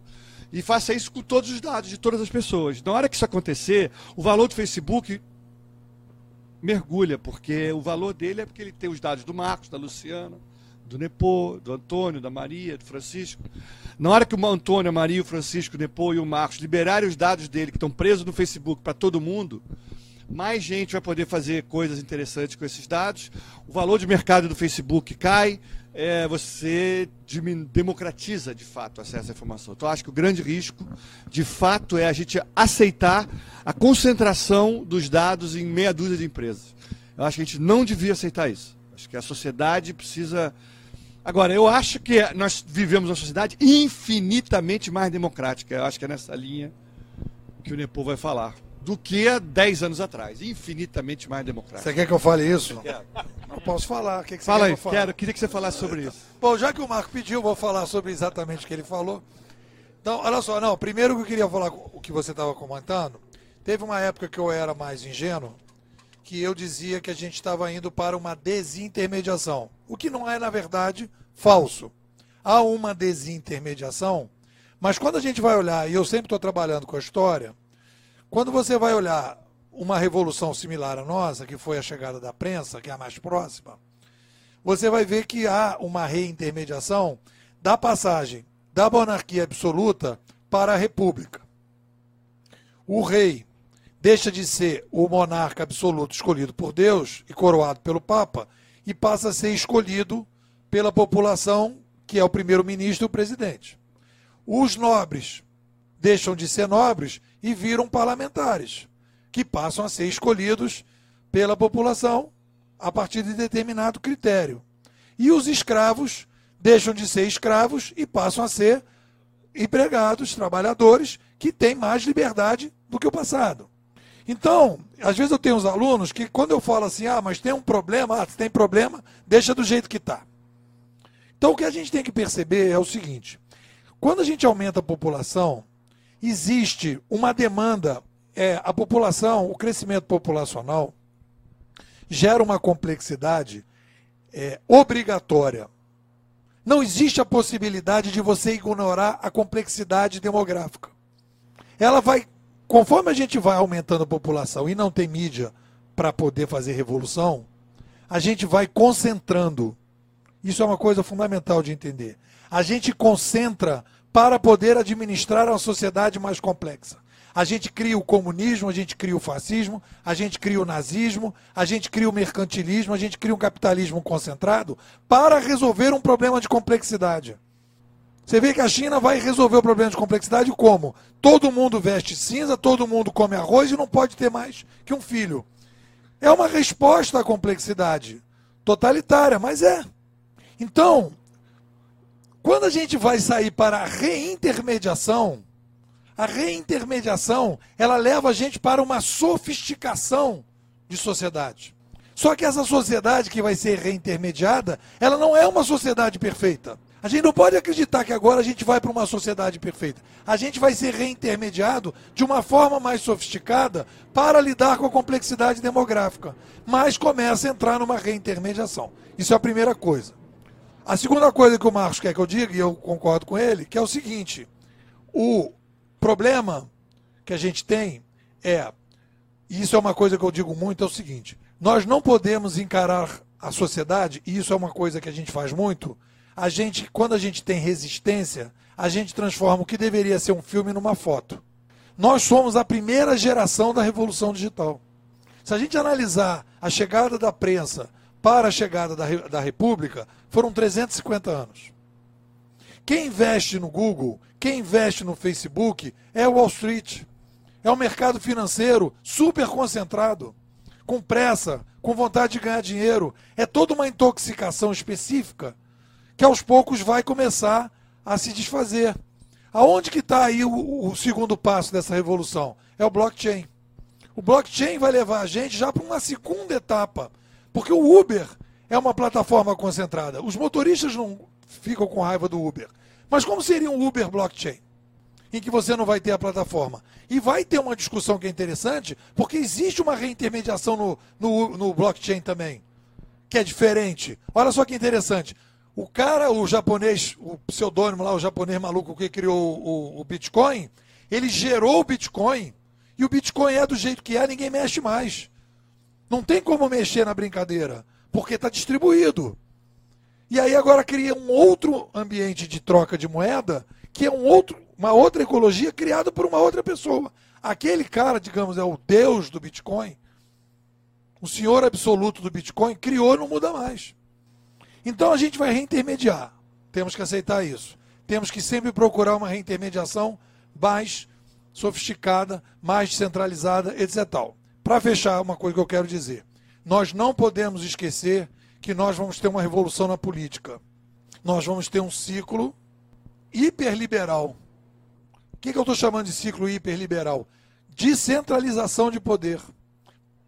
E faça isso com todos os dados de todas as pessoas. Na hora que isso acontecer, o valor do Facebook mergulha, porque o valor dele é porque ele tem os dados do Marcos, da Luciana, do Nepô, do Antônio, da Maria, do Francisco. Na hora que o Antônio, a Maria, o Francisco, o Nepô e o Marcos liberarem os dados dele, que estão presos no Facebook para todo mundo, mais gente vai poder fazer coisas interessantes com esses dados. O valor de mercado do Facebook cai, é, você democratiza de fato o acesso à informação. Então, acho que o grande risco, de fato, é a gente aceitar a concentração dos dados em meia dúzia de empresas. Eu acho que a gente não devia aceitar isso. Acho que a sociedade precisa. Agora, eu acho que nós vivemos uma sociedade infinitamente mais democrática. Eu acho que é nessa linha que o Nepo vai falar do que há 10 anos atrás. Infinitamente mais democrático. Você quer que eu fale isso? Não posso falar. O que, que você Fala aí, que quero, queria que você falasse sobre isso. Bom, já que o Marco pediu, vou falar sobre exatamente o que ele falou. Então, olha só, não, primeiro que eu queria falar o que você estava comentando, teve uma época que eu era mais ingênuo, que eu dizia que a gente estava indo para uma desintermediação, o que não é, na verdade, falso. Há uma desintermediação, mas quando a gente vai olhar, e eu sempre estou trabalhando com a história, quando você vai olhar uma revolução similar à nossa, que foi a chegada da prensa, que é a mais próxima, você vai ver que há uma reintermediação da passagem da monarquia absoluta para a república. O rei deixa de ser o monarca absoluto escolhido por Deus e coroado pelo Papa e passa a ser escolhido pela população, que é o primeiro-ministro e o presidente. Os nobres deixam de ser nobres e viram parlamentares, que passam a ser escolhidos pela população a partir de determinado critério. E os escravos deixam de ser escravos e passam a ser empregados, trabalhadores, que têm mais liberdade do que o passado. Então, às vezes eu tenho uns alunos que, quando eu falo assim, ah, mas tem um problema, ah, tem problema, deixa do jeito que está. Então, o que a gente tem que perceber é o seguinte: quando a gente aumenta a população, existe uma demanda, é, a população, o crescimento populacional gera uma complexidade é, obrigatória. Não existe a possibilidade de você ignorar a complexidade demográfica. Ela vai, conforme a gente vai aumentando a população e não tem mídia para poder fazer revolução, a gente vai concentrando. Isso é uma coisa fundamental de entender. A gente concentra para poder administrar uma sociedade mais complexa. A gente cria o comunismo, a gente cria o fascismo, a gente cria o nazismo, a gente cria o mercantilismo, a gente cria um capitalismo concentrado para resolver um problema de complexidade. Você vê que a China vai resolver o problema de complexidade como? Todo mundo veste cinza, todo mundo come arroz e não pode ter mais que um filho. É uma resposta à complexidade totalitária, mas é. Então, quando a gente vai sair para a reintermediação, a reintermediação, ela leva a gente para uma sofisticação de sociedade. Só que essa sociedade que vai ser reintermediada, ela não é uma sociedade perfeita. A gente não pode acreditar que agora a gente vai para uma sociedade perfeita. A gente vai ser reintermediado de uma forma mais sofisticada para lidar com a complexidade demográfica. Mas começa a entrar numa reintermediação. Isso é a primeira coisa. A segunda coisa que o Marcos quer que eu diga, e eu concordo com ele, que é o seguinte: o problema que a gente tem é, e isso é uma coisa que eu digo muito, é o seguinte: nós não podemos encarar a sociedade, e isso é uma coisa que a gente faz muito, a gente, quando a gente tem resistência, a gente transforma o que deveria ser um filme numa foto. Nós somos a primeira geração da revolução digital. Se a gente analisar a chegada da prensa para a chegada da, da República, foram 350 anos. Quem investe no Google, quem investe no Facebook é Wall Street. É um mercado financeiro super concentrado, com pressa, com vontade de ganhar dinheiro. É toda uma intoxicação específica que aos poucos vai começar a se desfazer. Aonde que está aí o, o segundo passo dessa revolução? É o blockchain. O blockchain vai levar a gente já para uma segunda etapa. Porque o Uber é uma plataforma concentrada. Os motoristas não ficam com raiva do Uber. Mas como seria um Uber blockchain? Em que você não vai ter a plataforma. E vai ter uma discussão que é interessante, porque existe uma reintermediação no, no, no blockchain também, que é diferente. Olha só que interessante. O cara, o japonês, o pseudônimo lá, o japonês maluco que criou o, o, Bitcoin, ele gerou o Bitcoin e o Bitcoin é do jeito que é, ninguém mexe mais. Não tem como mexer na brincadeira, porque está distribuído. E aí agora cria um outro ambiente de troca de moeda, que é um outro, uma outra ecologia criada por uma outra pessoa. Aquele cara, digamos, é o deus do Bitcoin, o senhor absoluto do Bitcoin, criou não muda mais. Então a gente vai reintermediar. Temos que aceitar isso. Temos que sempre procurar uma reintermediação mais sofisticada, mais descentralizada, etc. Para fechar, uma coisa que eu quero dizer. Nós não podemos esquecer que nós vamos ter uma revolução na política. Nós vamos ter um ciclo hiperliberal. O que, que eu estou chamando de ciclo hiperliberal? Descentralização de poder.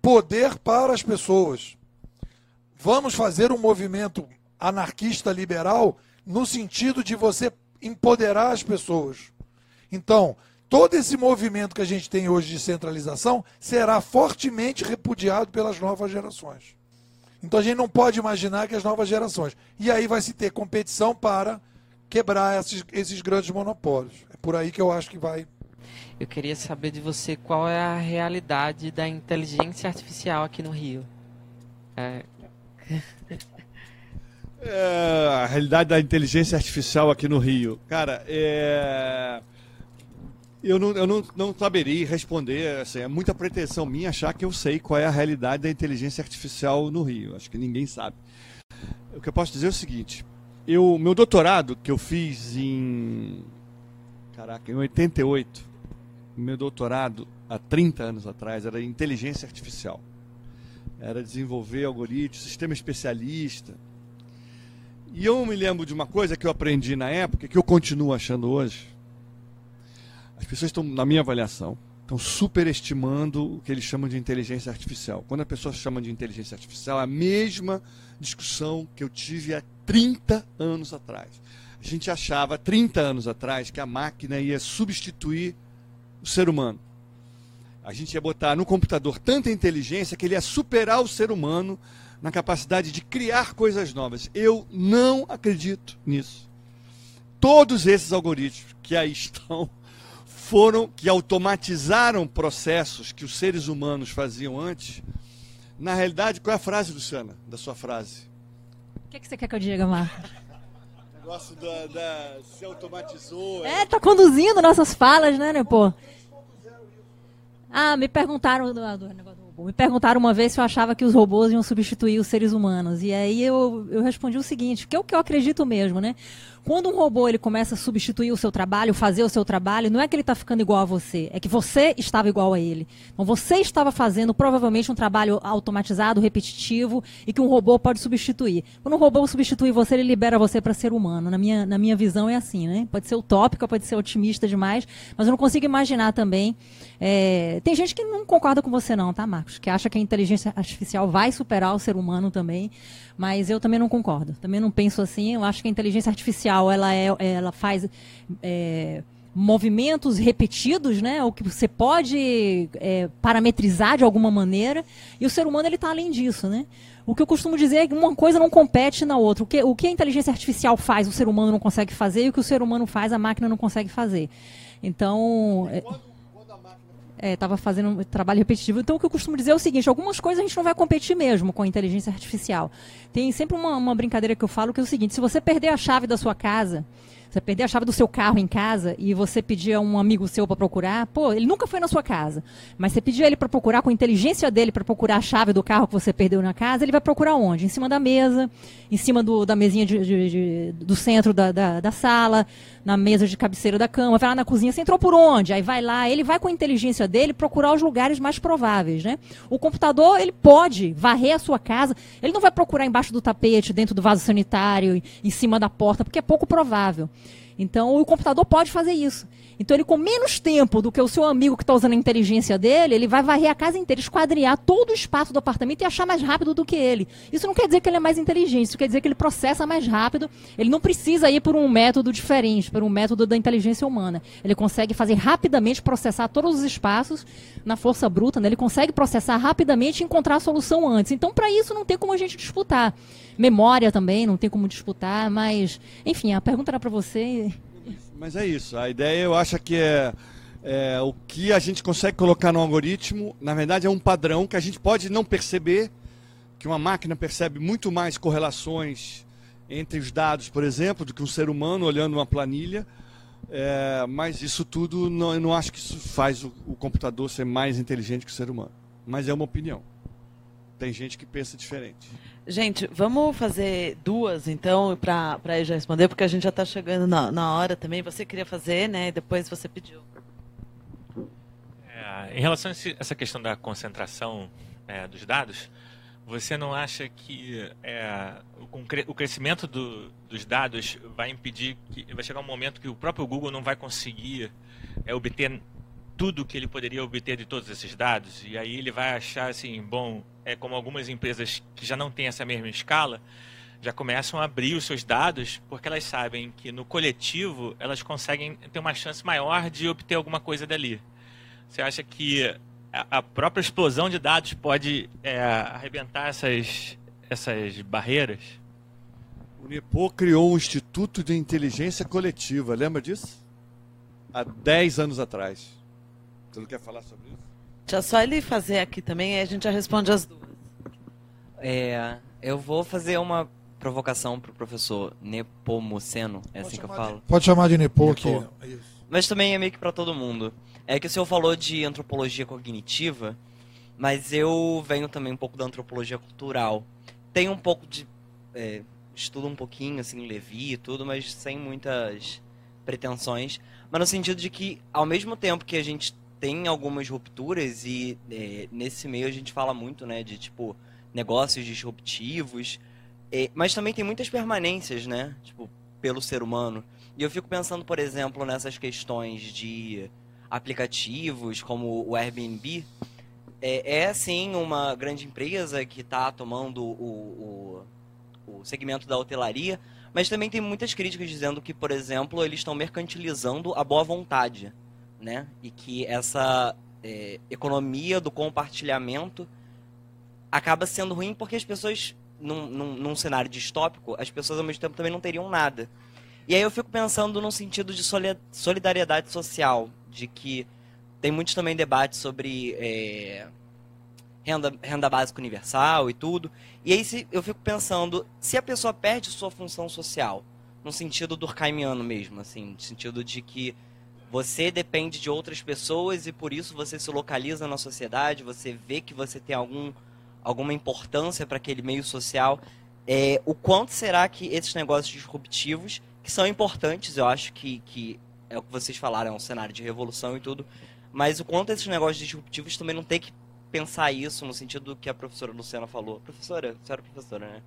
Poder para as pessoas. Vamos fazer um movimento anarquista liberal no sentido de você empoderar as pessoas. Então, todo esse movimento que a gente tem hoje de centralização será fortemente repudiado pelas novas gerações. Então a gente não pode imaginar que as novas gerações. E aí vai se ter competição para quebrar esses, esses grandes monopólios. É por aí que eu acho que vai. Eu queria saber de você qual é a realidade da inteligência artificial aqui no Rio. É... É, a realidade da inteligência artificial aqui no Rio. Cara, é... eu, não, eu não, não saberia responder. Assim, é muita pretensão minha achar que eu sei qual é a realidade da inteligência artificial no Rio. Acho que ninguém sabe. O que eu posso dizer é o seguinte: eu, meu doutorado que eu fiz em. Caraca, em 88, meu doutorado há 30 anos atrás era em inteligência artificial. Era desenvolver algoritmos, sistema especialista e eu me lembro de uma coisa que eu aprendi na época, que eu continuo achando hoje. As pessoas estão, na minha avaliação, estão superestimando o que eles chamam de inteligência artificial. Quando a pessoa chama de inteligência artificial, é a mesma discussão que eu tive há 30 anos atrás. A gente achava, 30 anos atrás, que a máquina ia substituir o ser humano. A gente ia botar no computador tanta inteligência que ele ia superar o ser humano na capacidade de criar coisas novas. Eu não acredito nisso. Todos esses algoritmos que aí estão foram que automatizaram processos que os seres humanos faziam antes. Na realidade, qual é a frase, Luciana, da sua frase? O que, que você quer que eu diga, Marcos? O negócio da, da, se automatizou. É, tá conduzindo nossas falas, né, né, pô? Ah, me perguntaram do, do negócio me perguntaram uma vez se eu achava que os robôs iam substituir os seres humanos. E aí eu, eu respondi o seguinte, que é o que eu acredito mesmo, né? Quando um robô ele começa a substituir o seu trabalho, fazer o seu trabalho, não é que ele está ficando igual a você, é que você estava igual a ele. Então você estava fazendo provavelmente um trabalho automatizado, repetitivo e que um robô pode substituir. Quando um robô substitui você, ele libera você para ser humano. Na minha, na minha visão é assim, né? Pode ser utópica, pode ser otimista demais, mas eu não consigo imaginar também. É... Tem gente que não concorda com você não, tá, Que acha que a inteligência artificial vai superar o ser humano também mas eu também não concordo. Também não penso assim. Eu acho que a inteligência artificial ela, é, ela faz é, movimentos repetidos, né? O que você pode é, parametrizar de alguma maneira. E o ser humano ele está além disso, né? O que eu costumo dizer é que uma coisa não compete na outra. O que, o que a inteligência artificial faz, o ser humano não consegue fazer, e o que o ser humano faz, a máquina não consegue fazer. Então. É estava é, fazendo um trabalho repetitivo. Então, o que eu costumo dizer é o seguinte: algumas coisas a gente não vai competir mesmo com a inteligência artificial. Tem sempre uma, uma brincadeira que eu falo que é o seguinte: se você perder a chave da sua casa você perder a chave do seu carro em casa e você pedir a um amigo seu para procurar, pô, ele nunca foi na sua casa, mas você pedir ele para procurar com a inteligência dele para procurar a chave do carro que você perdeu na casa, ele vai procurar onde? Em cima da mesa, em cima do, da mesinha de, de, de, do centro da, da, da, sala, na mesa de cabeceira da cama, vai lá na cozinha, você entrou por onde? Aí vai lá, ele vai com a inteligência dele procurar os lugares mais prováveis, né? O computador, ele pode varrer a sua casa, ele não vai procurar embaixo do tapete, dentro do vaso sanitário, em cima da porta, porque é pouco provável. Então o computador pode fazer isso. Então ele com menos tempo do que o seu amigo que está usando a inteligência dele, ele vai varrer a casa inteira, esquadriar todo o espaço do apartamento e achar mais rápido do que ele. Isso não quer dizer que ele é mais inteligente, isso quer dizer que ele processa mais rápido. Ele não precisa ir por um método diferente, por um método da inteligência humana. Ele consegue fazer rapidamente processar todos os espaços na força bruta, né? ele consegue processar rapidamente e encontrar a solução antes. Então para isso não tem como a gente disputar. Memória também, não tem como disputar, mas enfim, a pergunta era para você. Mas é isso. A ideia eu acho que é, é, o que a gente consegue colocar no algoritmo, na verdade é um padrão que a gente pode não perceber, que uma máquina percebe muito mais correlações entre os dados, por exemplo, do que um ser humano olhando uma planilha. É, mas isso tudo, não, eu não acho que isso faz o, o computador ser mais inteligente que o ser humano. Mas é uma opinião. Tem gente que pensa diferente. Gente, vamos fazer duas, então, para ele já responder, porque a gente já está chegando na, na hora também. Você queria fazer, né? E depois você pediu. É, em relação a essa questão da concentração é, dos dados, você não acha que é, o, crescimento do, dos dados vai impedir que vai chegar um momento que o próprio Google não vai conseguir é, obter tudo que ele poderia obter de todos esses dados e aí ele vai achar assim, bom, é como algumas empresas que já não têm essa mesma escala já começam a abrir os seus dados porque elas sabem que no coletivo elas conseguem ter uma chance maior de obter alguma coisa dali. Você acha que a própria explosão de dados pode é, arrebentar essas, essas barreiras? O NEPO criou um Instituto de Inteligência Coletiva, lembra disso? Há 10 anos atrás. Você não quer falar sobre isso? Já só ele fazer aqui também, a gente já responde as duas. É, eu vou fazer uma provocação para o professor Nepomuceno, é assim que eu falo? De, pode chamar de Nepo, Nepo. aqui. Mas também é meio que para todo mundo. É que o senhor falou de antropologia cognitiva, mas eu venho também um pouco da antropologia cultural. Tenho um pouco de. É, estudo um pouquinho, assim, Levi e tudo, mas sem muitas pretensões. Mas no sentido de que, ao mesmo tempo que a gente tem algumas rupturas e é, nesse meio a gente fala muito, né, de tipo negócios disruptivos, é, mas também tem muitas permanências, né, tipo pelo ser humano. E eu fico pensando, por exemplo, nessas questões de aplicativos como o Airbnb. É, é sim uma grande empresa que está tomando o, o, o segmento da hotelaria, mas também tem muitas críticas dizendo que, por exemplo, eles estão mercantilizando a boa vontade né? E que essa é, economia do compartilhamento acaba sendo ruim porque as pessoas, num, num, num, cenário distópico, as pessoas ao mesmo tempo também não teriam nada. E aí eu fico pensando no sentido de solidariedade social, de que tem muitos também debates sobre é, renda, renda básica universal e tudo. E aí se, eu fico pensando, se a pessoa perde sua função social, no sentido durkheimiano mesmo, assim, no sentido de que você depende de outras pessoas e por isso você se localiza na sociedade, você vê que você tem algum, alguma importância para aquele meio social. É, o quanto será que esses negócios disruptivos, que são importantes, eu acho que, que é o que vocês falaram, é um cenário de revolução e tudo, mas o quanto esses negócios disruptivos também não tem que pensar isso no sentido do que a professora Luciana falou. Professora, você era professora, né?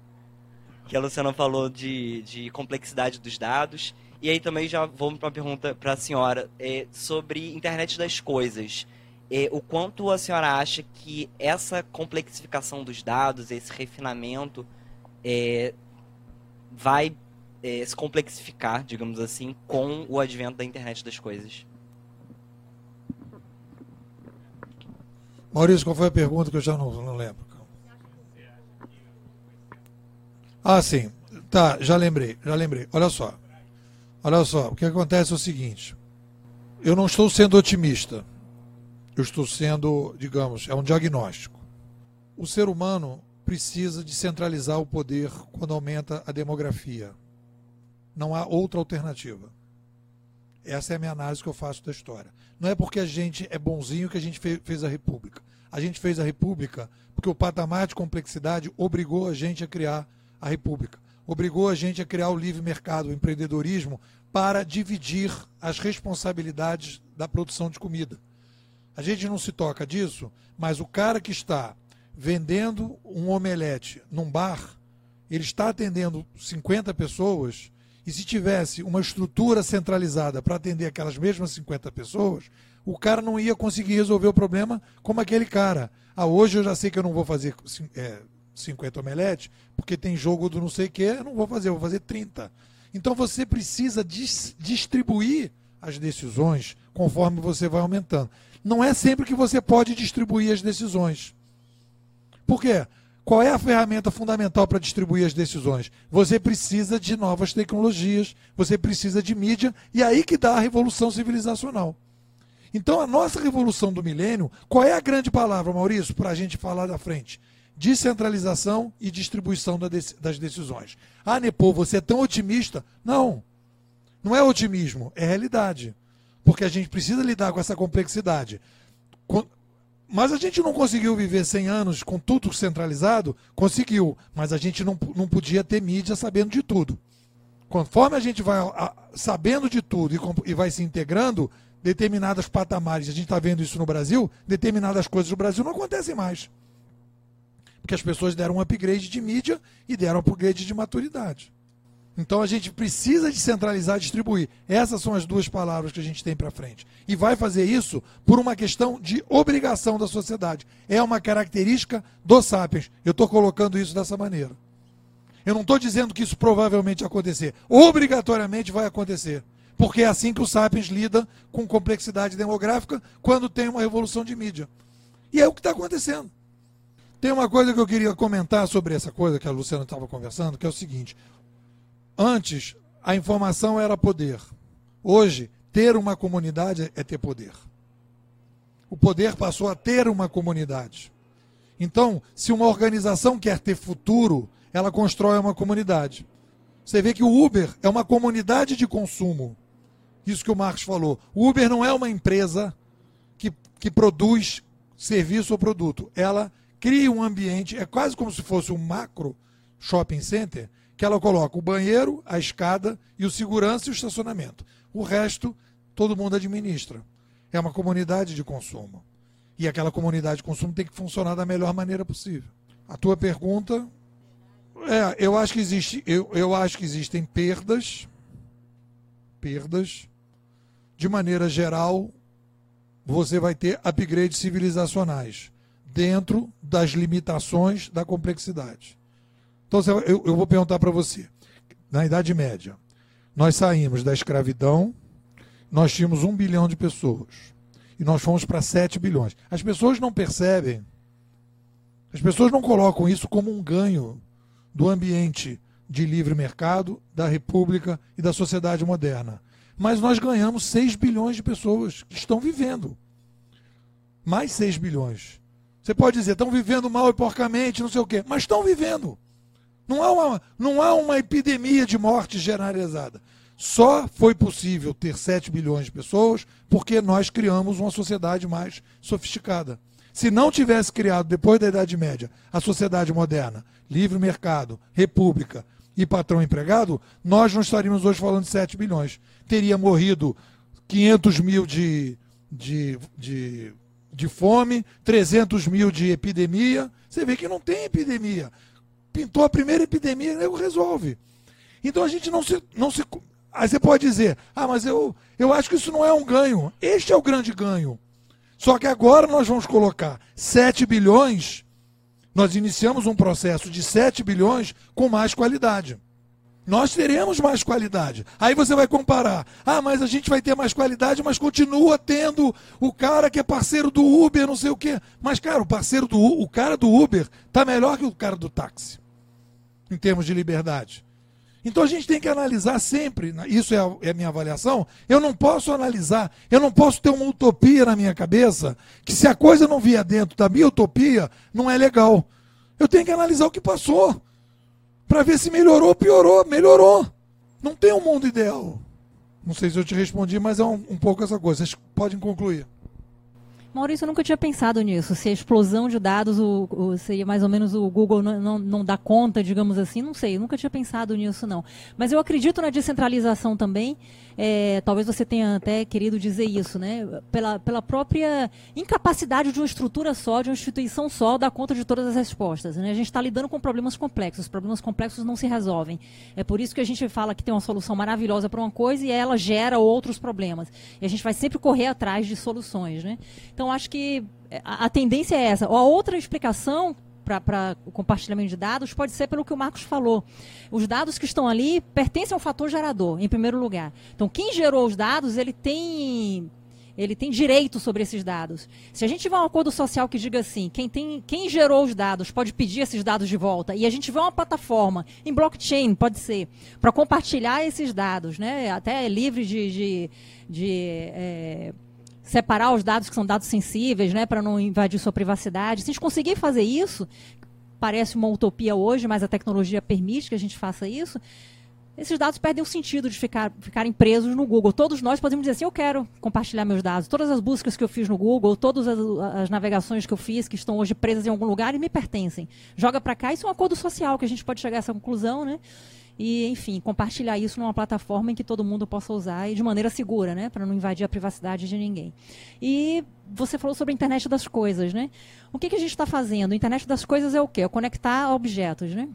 Que a Luciana falou de, de complexidade dos dados e aí também já vamos para uma pergunta para a senhora é, sobre internet das coisas. É, o quanto a senhora acha que essa complexificação dos dados, esse refinamento, é, vai é, se complexificar, digamos assim, com o advento da internet das coisas? Maurício, qual foi a pergunta que eu já não, não lembro? Ah, sim. Tá, já lembrei, já lembrei. Olha só. Olha só, o que acontece é o seguinte: eu não estou sendo otimista. Eu estou sendo, digamos, é um diagnóstico. O ser humano precisa de centralizar o poder quando aumenta a demografia. Não há outra alternativa. Essa é a minha análise que eu faço da história. Não é porque a gente é bonzinho que a gente fez a República. A gente fez a República porque o patamar de complexidade obrigou a gente a criar a República obrigou a gente a criar o livre mercado, o empreendedorismo, para dividir as responsabilidades da produção de comida. A gente não se toca disso, mas o cara que está vendendo um omelete num bar, ele está atendendo 50 pessoas E se tivesse uma estrutura centralizada para atender aquelas mesmas 50 pessoas, o cara não ia conseguir resolver o problema como aquele cara. Ah, hoje eu já sei que eu não vou fazer é, 50 omeletes, porque tem jogo do não sei o que, eu não vou fazer, eu vou fazer 30. Então você precisa dis distribuir as decisões conforme você vai aumentando. Não é sempre que você pode distribuir as decisões. Por quê? Qual é a ferramenta fundamental para distribuir as decisões? Você precisa de novas tecnologias, você precisa de mídia, e aí que dá a revolução civilizacional. Então, a nossa revolução do milênio, qual é a grande palavra, Maurício, para a gente falar da frente? Descentralização e distribuição das decisões. Ah, Nepo, você é tão otimista? Não. Não é otimismo, é realidade. Porque a gente precisa lidar com essa complexidade. Mas a gente não conseguiu viver 100 anos com tudo centralizado? Conseguiu. Mas a gente não, não podia ter mídia sabendo de tudo. Conforme a gente vai a, sabendo de tudo e, e vai se integrando, determinadas patamares, a gente está vendo isso no Brasil, determinadas coisas no Brasil não acontecem mais. Porque as pessoas deram um upgrade de mídia e deram um upgrade de maturidade. Então a gente precisa descentralizar e distribuir. Essas são as duas palavras que a gente tem para frente. E vai fazer isso por uma questão de obrigação da sociedade. É uma característica do Sapiens. Eu estou colocando isso dessa maneira. Eu não estou dizendo que isso provavelmente acontecer. Obrigatoriamente vai acontecer. Porque é assim que o Sapiens lida com complexidade demográfica quando tem uma revolução de mídia. E é o que está acontecendo. Tem uma coisa que eu queria comentar sobre essa coisa que a Luciana estava conversando, que é o seguinte: Antes, a informação era poder. Hoje, ter uma comunidade é ter poder. O poder passou a ter uma comunidade. Então, se uma organização quer ter futuro, ela constrói uma comunidade. Você vê que o Uber é uma comunidade de consumo. Isso que o Marcos falou. O Uber não é uma empresa que, que produz serviço ou produto. Ela cria um ambiente, é quase como se fosse um macro shopping center, que ela coloca o banheiro, a escada e o segurança e o estacionamento. O resto, todo mundo administra. É uma comunidade de consumo. E aquela comunidade de consumo tem que funcionar da melhor maneira possível. A tua pergunta. É, eu acho que existe, eu, eu acho que existem perdas. Perdas. De maneira geral, você vai ter upgrades civilizacionais dentro das limitações da complexidade. Então eu, vou perguntar para você. Na Idade Média, nós saímos da escravidão, nós tínhamos um bilhão de pessoas. E nós fomos para 7 bilhões. As pessoas não percebem, as pessoas não colocam isso como um ganho do ambiente de livre mercado, da república e da sociedade moderna. Mas nós ganhamos 6 bilhões de pessoas que estão vivendo. Mais 6 bilhões. Você pode dizer, estão vivendo mal e porcamente, não sei o quê, mas estão vivendo. Não há, uma, não há uma epidemia de morte generalizada. Só foi possível ter 7 bilhões de pessoas porque nós criamos uma sociedade mais sofisticada. Se não tivesse criado, depois da Idade Média, a sociedade moderna, livre mercado, república e patrão empregado, nós não estaríamos hoje falando de 7 bilhões. Teria morrido 500 mil de, de, de, de fome, 300 mil de epidemia. Você vê que não tem epidemia pintou a primeira epidemia, nego resolve. Então a gente não se, não se. Aí você pode dizer, ah, mas eu, eu acho que isso não é um ganho. Este é o grande ganho. Só que agora nós vamos colocar 7 bilhões, nós iniciamos um processo de 7 bilhões com mais qualidade. Nós teremos mais qualidade. Aí você vai comparar. Ah, mas a gente vai ter mais qualidade, mas continua tendo o cara que é parceiro do Uber, não sei o quê. Mas, cara, o parceiro do o cara do Uber tá melhor que o cara do táxi em termos de liberdade. Então a gente tem que analisar sempre, isso é a, é a, minha avaliação. Eu não posso analisar, eu não posso ter uma utopia na minha cabeça, que se a coisa não vier dentro da minha utopia, não é legal. Eu tenho que analisar o que passou, para ver se melhorou ou piorou. Melhorou. Não tem um mundo ideal. Não sei se eu te respondi, mas é um, um pouco essa coisa. Vocês podem concluir. Maurício, eu nunca tinha pensado nisso. Se a explosão de dados o, o, seria mais ou menos o Google não, não, não dá conta, digamos assim, não sei. Nunca tinha pensado nisso, não. Mas eu acredito na descentralização também. É, talvez você tenha até querido dizer isso, né? Pela, pela própria incapacidade de uma estrutura só, de uma instituição só, dar conta de todas as respostas. Né? A gente está lidando com problemas complexos. Os problemas complexos não se resolvem. É por isso que a gente fala que tem uma solução maravilhosa para uma coisa e ela gera outros problemas. E a gente vai sempre correr atrás de soluções, né? Acho que a, a tendência é essa. A outra explicação para o compartilhamento de dados pode ser pelo que o Marcos falou. Os dados que estão ali pertencem ao fator gerador, em primeiro lugar. Então, quem gerou os dados, ele tem ele tem direito sobre esses dados. Se a gente tiver um acordo social que diga assim, quem, tem, quem gerou os dados pode pedir esses dados de volta, e a gente tiver uma plataforma em blockchain, pode ser, para compartilhar esses dados, né? até livre de, de, de é, separar os dados que são dados sensíveis, né, para não invadir sua privacidade. Se a gente conseguir fazer isso, parece uma utopia hoje, mas a tecnologia permite que a gente faça isso. Esses dados perdem o sentido de ficar, ficarem presos no Google. Todos nós podemos dizer assim: eu quero compartilhar meus dados. Todas as buscas que eu fiz no Google, todas as, as navegações que eu fiz, que estão hoje presas em algum lugar, e me pertencem. Joga para cá. Isso é um acordo social que a gente pode chegar a essa conclusão, né? E, enfim, compartilhar isso numa plataforma em que todo mundo possa usar e de maneira segura, né, para não invadir a privacidade de ninguém. E você falou sobre a internet das coisas, né? O que, que a gente está fazendo? A internet das coisas é o quê? É conectar objetos, né?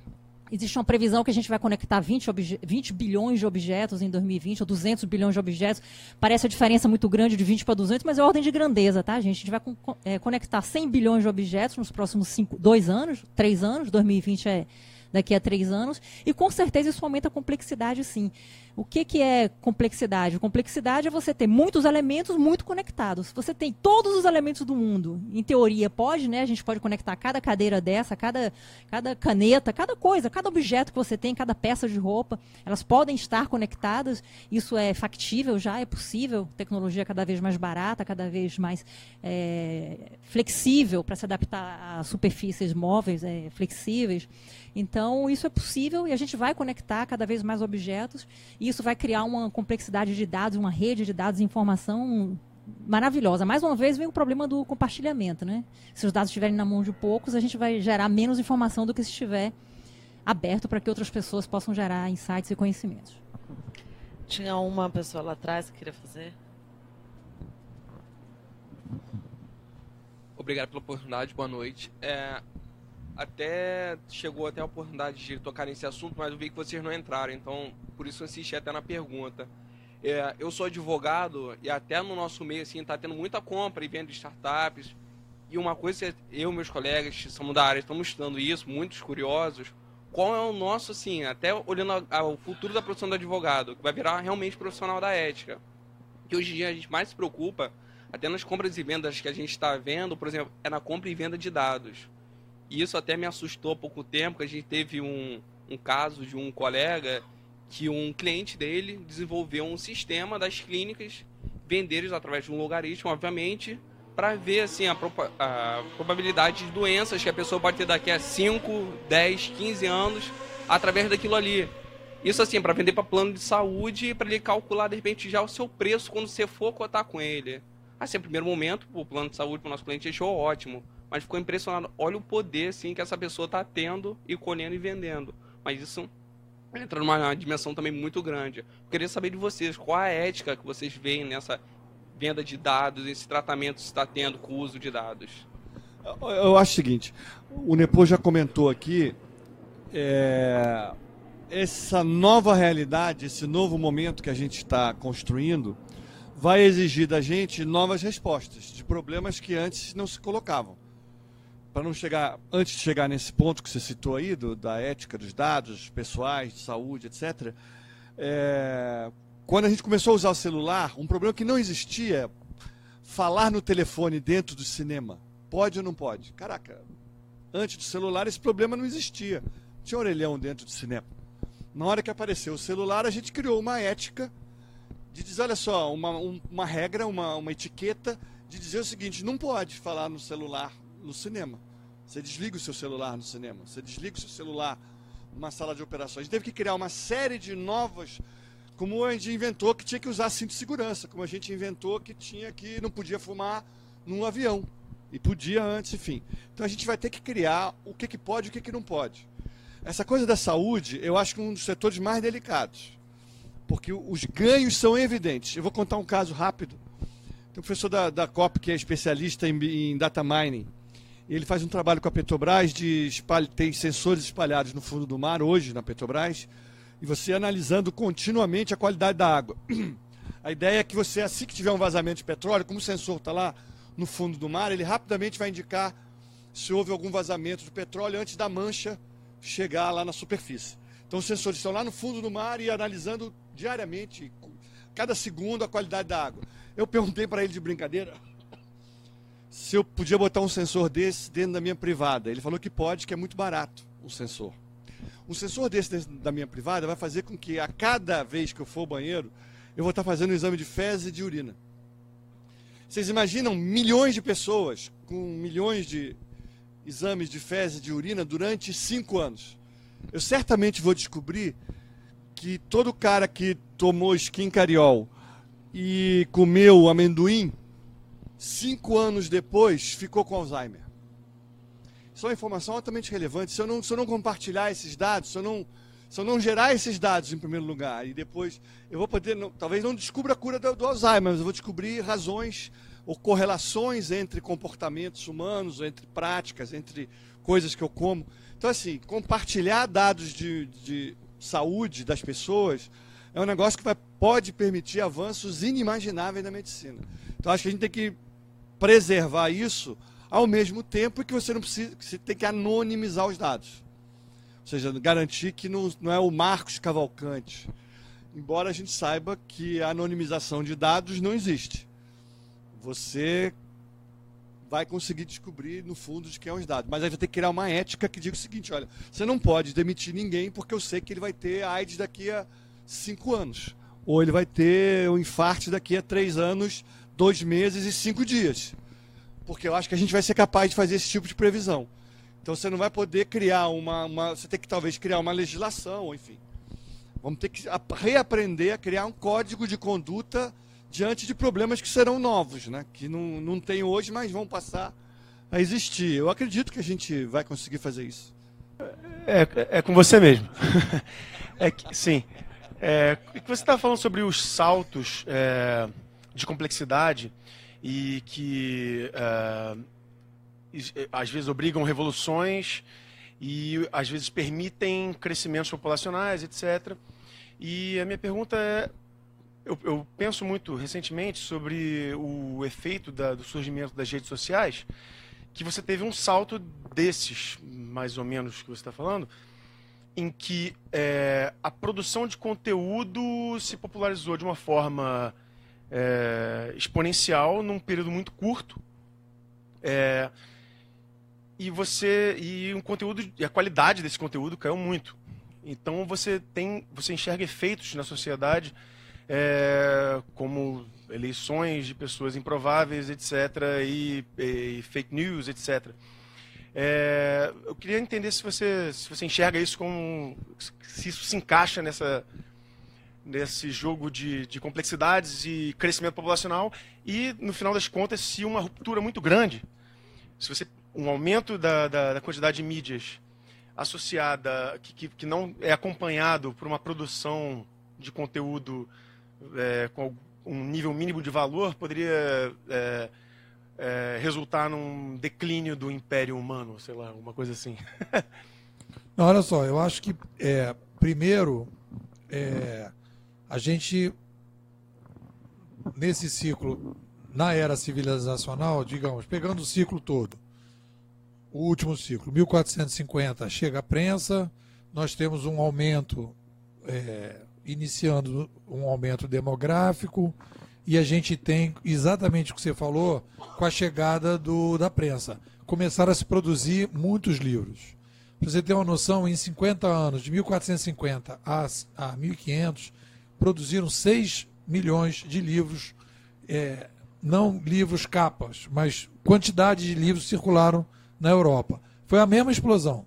Existe uma previsão que a gente vai conectar 20, 20, bilhões de objetos em 2020, ou 200 bilhões de objetos. Parece a diferença muito grande de 20 para 200, mas é ordem de grandeza, tá, gente? A gente vai é, conectar 100 bilhões de objetos nos próximos cinco, dois anos, três anos. 2020 é daqui a três anos. E com certeza isso aumenta a complexidade, sim. O que, que é complexidade? Complexidade é você ter muitos elementos muito conectados. Você tem todos os elementos do mundo. Em teoria, pode, né? A gente pode conectar cada cadeira dessa, cada, cada caneta, cada coisa, cada objeto que você tem, cada peça de roupa. Elas podem estar conectadas. Isso é factível já, é possível. Tecnologia cada vez mais barata, cada vez mais é, flexível para se adaptar a superfícies móveis, é, flexíveis. Então, isso é possível e a gente vai conectar cada vez mais objetos e isso vai criar uma complexidade de dados, uma rede de dados e informação maravilhosa. Mais uma vez vem o problema do compartilhamento, né? Se os dados estiverem na mão de poucos, a gente vai gerar menos informação do que se estiver aberto para que outras pessoas possam gerar insights e conhecimentos. Tinha uma pessoa lá atrás que queria fazer. Obrigado pela oportunidade, boa noite. É, até chegou até a oportunidade de tocar nesse assunto, mas eu vi que vocês não entraram, então por isso eu insisti até na pergunta. É, eu sou advogado e até no nosso meio assim está tendo muita compra e venda de startups. E uma coisa, eu e meus colegas que somos da área estamos estudando isso, muitos curiosos. Qual é o nosso, assim, até olhando ao futuro da profissão do advogado, que vai virar realmente profissional da ética. Que hoje em dia a gente mais se preocupa, até nas compras e vendas que a gente está vendo, por exemplo, é na compra e venda de dados. E isso até me assustou há pouco tempo, que a gente teve um, um caso de um colega que um cliente dele desenvolveu um sistema das clínicas venderem através de um logaritmo, obviamente, para ver assim a, a, probabilidade de doenças que a pessoa pode ter daqui a 5, 10, 15 anos através daquilo ali. Isso assim, para vender para plano de saúde, para ele calcular de repente já o seu preço quando você for cotar com ele. Assim, no primeiro momento, o plano de saúde para o nosso cliente achou ótimo mas ficou impressionado. Olha o poder assim que essa pessoa está tendo e colhendo e vendendo. Mas isso entra numa dimensão também muito grande. Eu queria saber de vocês, qual a ética que vocês veem nessa venda de dados, esse tratamento que está tendo com o uso de dados? Eu acho o seguinte, o Nepo já comentou aqui, é, essa nova realidade, esse novo momento que a gente está construindo, vai exigir da gente novas respostas de problemas que antes não se colocavam para não chegar, antes de chegar nesse ponto que você citou aí, do, da ética dos dados pessoais, de saúde, etc., é, quando a gente começou a usar o celular, um problema que não existia, falar no telefone dentro do cinema, pode ou não pode? Caraca, antes do celular esse problema não existia. Tinha orelhão dentro do cinema. Na hora que apareceu o celular, a gente criou uma ética de dizer, olha só, uma, um, uma regra, uma, uma etiqueta de dizer o seguinte, não pode falar no celular no cinema. Você desliga o seu celular no cinema, você desliga o seu celular numa sala de operações. A gente teve que criar uma série de novas, como a gente inventou que tinha que usar cinto de segurança, como a gente inventou que tinha que não podia fumar num avião. E podia antes, enfim. Então a gente vai ter que criar o que, que pode e o que, que não pode. Essa coisa da saúde, eu acho que é um dos setores mais delicados. Porque os ganhos são evidentes. Eu vou contar um caso rápido. Tem um professor da, da COP que é especialista em, em data mining. Ele faz um trabalho com a Petrobras de espalha, tem sensores espalhados no fundo do mar hoje na Petrobras e você analisando continuamente a qualidade da água. A ideia é que você, assim que tiver um vazamento de petróleo, como o sensor está lá no fundo do mar, ele rapidamente vai indicar se houve algum vazamento de petróleo antes da mancha chegar lá na superfície. Então os sensores estão lá no fundo do mar e analisando diariamente, cada segundo, a qualidade da água. Eu perguntei para ele de brincadeira se eu podia botar um sensor desse dentro da minha privada. Ele falou que pode, que é muito barato o sensor. Um sensor desse dentro da minha privada vai fazer com que a cada vez que eu for ao banheiro, eu vou estar fazendo um exame de fezes e de urina. Vocês imaginam milhões de pessoas com milhões de exames de fezes e de urina durante cinco anos? Eu certamente vou descobrir que todo cara que tomou skin cariol e comeu amendoim, cinco anos depois ficou com Alzheimer. Isso é uma informação altamente relevante. Se eu não, se eu não compartilhar esses dados, se eu não, se eu não gerar esses dados em primeiro lugar, e depois eu vou poder, não, talvez não descubra a cura do, do Alzheimer, mas eu vou descobrir razões ou correlações entre comportamentos humanos, entre práticas, entre coisas que eu como. Então, assim, compartilhar dados de, de saúde das pessoas é um negócio que vai, pode permitir avanços inimagináveis na medicina. Então, acho que a gente tem que preservar isso ao mesmo tempo que você não precisa, você tem que anonimizar os dados. Ou seja, garantir que não, não é o Marcos Cavalcante. Embora a gente saiba que a anonimização de dados não existe. Você vai conseguir descobrir no fundo de quem é os dados. Mas aí vai ter que criar uma ética que diga o seguinte: olha, você não pode demitir ninguém porque eu sei que ele vai ter AIDS daqui a cinco anos. Ou ele vai ter um infarto daqui a três anos, dois meses e cinco dias. Porque eu acho que a gente vai ser capaz de fazer esse tipo de previsão. Então você não vai poder criar uma. uma você tem que talvez criar uma legislação, enfim. Vamos ter que reaprender a criar um código de conduta diante de problemas que serão novos, né? que não, não tem hoje, mas vão passar a existir. Eu acredito que a gente vai conseguir fazer isso. É, é com você mesmo. é que, sim. É, você estava falando sobre os saltos é, de complexidade e que é, às vezes obrigam revoluções e às vezes permitem crescimentos populacionais, etc. E a minha pergunta é eu, eu, penso muito recentemente sobre o efeito da, do surgimento das redes sociais, que você teve um salto desses, mais ou menos, que você está falando, em que é, a produção de conteúdo se popularizou de uma forma é, exponencial num período muito curto. É, e você e um conteúdo e a qualidade desse conteúdo caiu muito. Então você tem você enxerga efeitos na sociedade é, como eleições de pessoas improváveis, etc., e, e fake news, etc. É, eu queria entender se você, se você enxerga isso como. se isso se encaixa nessa, nesse jogo de, de complexidades e crescimento populacional e, no final das contas, se uma ruptura muito grande, se você um aumento da, da, da quantidade de mídias associada, que, que, que não é acompanhado por uma produção de conteúdo é, com um nível mínimo de valor poderia é, é, resultar num declínio do império humano, sei lá, uma coisa assim. Não, olha só, eu acho que é, primeiro é, a gente nesse ciclo na era civilizacional, digamos, pegando o ciclo todo, o último ciclo, 1450 chega a prensa, nós temos um aumento é, iniciando um aumento demográfico e a gente tem exatamente o que você falou com a chegada do, da prensa. Começaram a se produzir muitos livros. Para você ter uma noção, em 50 anos, de 1450 a, a 1500, produziram 6 milhões de livros, é, não livros capas, mas quantidade de livros circularam na Europa. Foi a mesma explosão.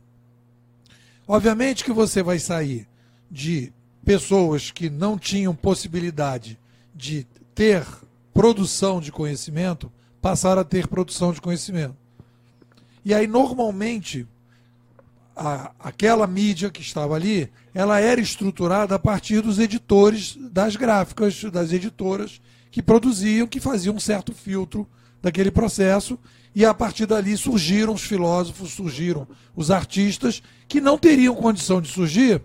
Obviamente que você vai sair de pessoas que não tinham possibilidade de ter produção de conhecimento passaram a ter produção de conhecimento. E aí, normalmente, a, aquela mídia que estava ali, ela era estruturada a partir dos editores das gráficas, das editoras que produziam, que faziam um certo filtro daquele processo, e a partir dali surgiram os filósofos, surgiram os artistas, que não teriam condição de surgir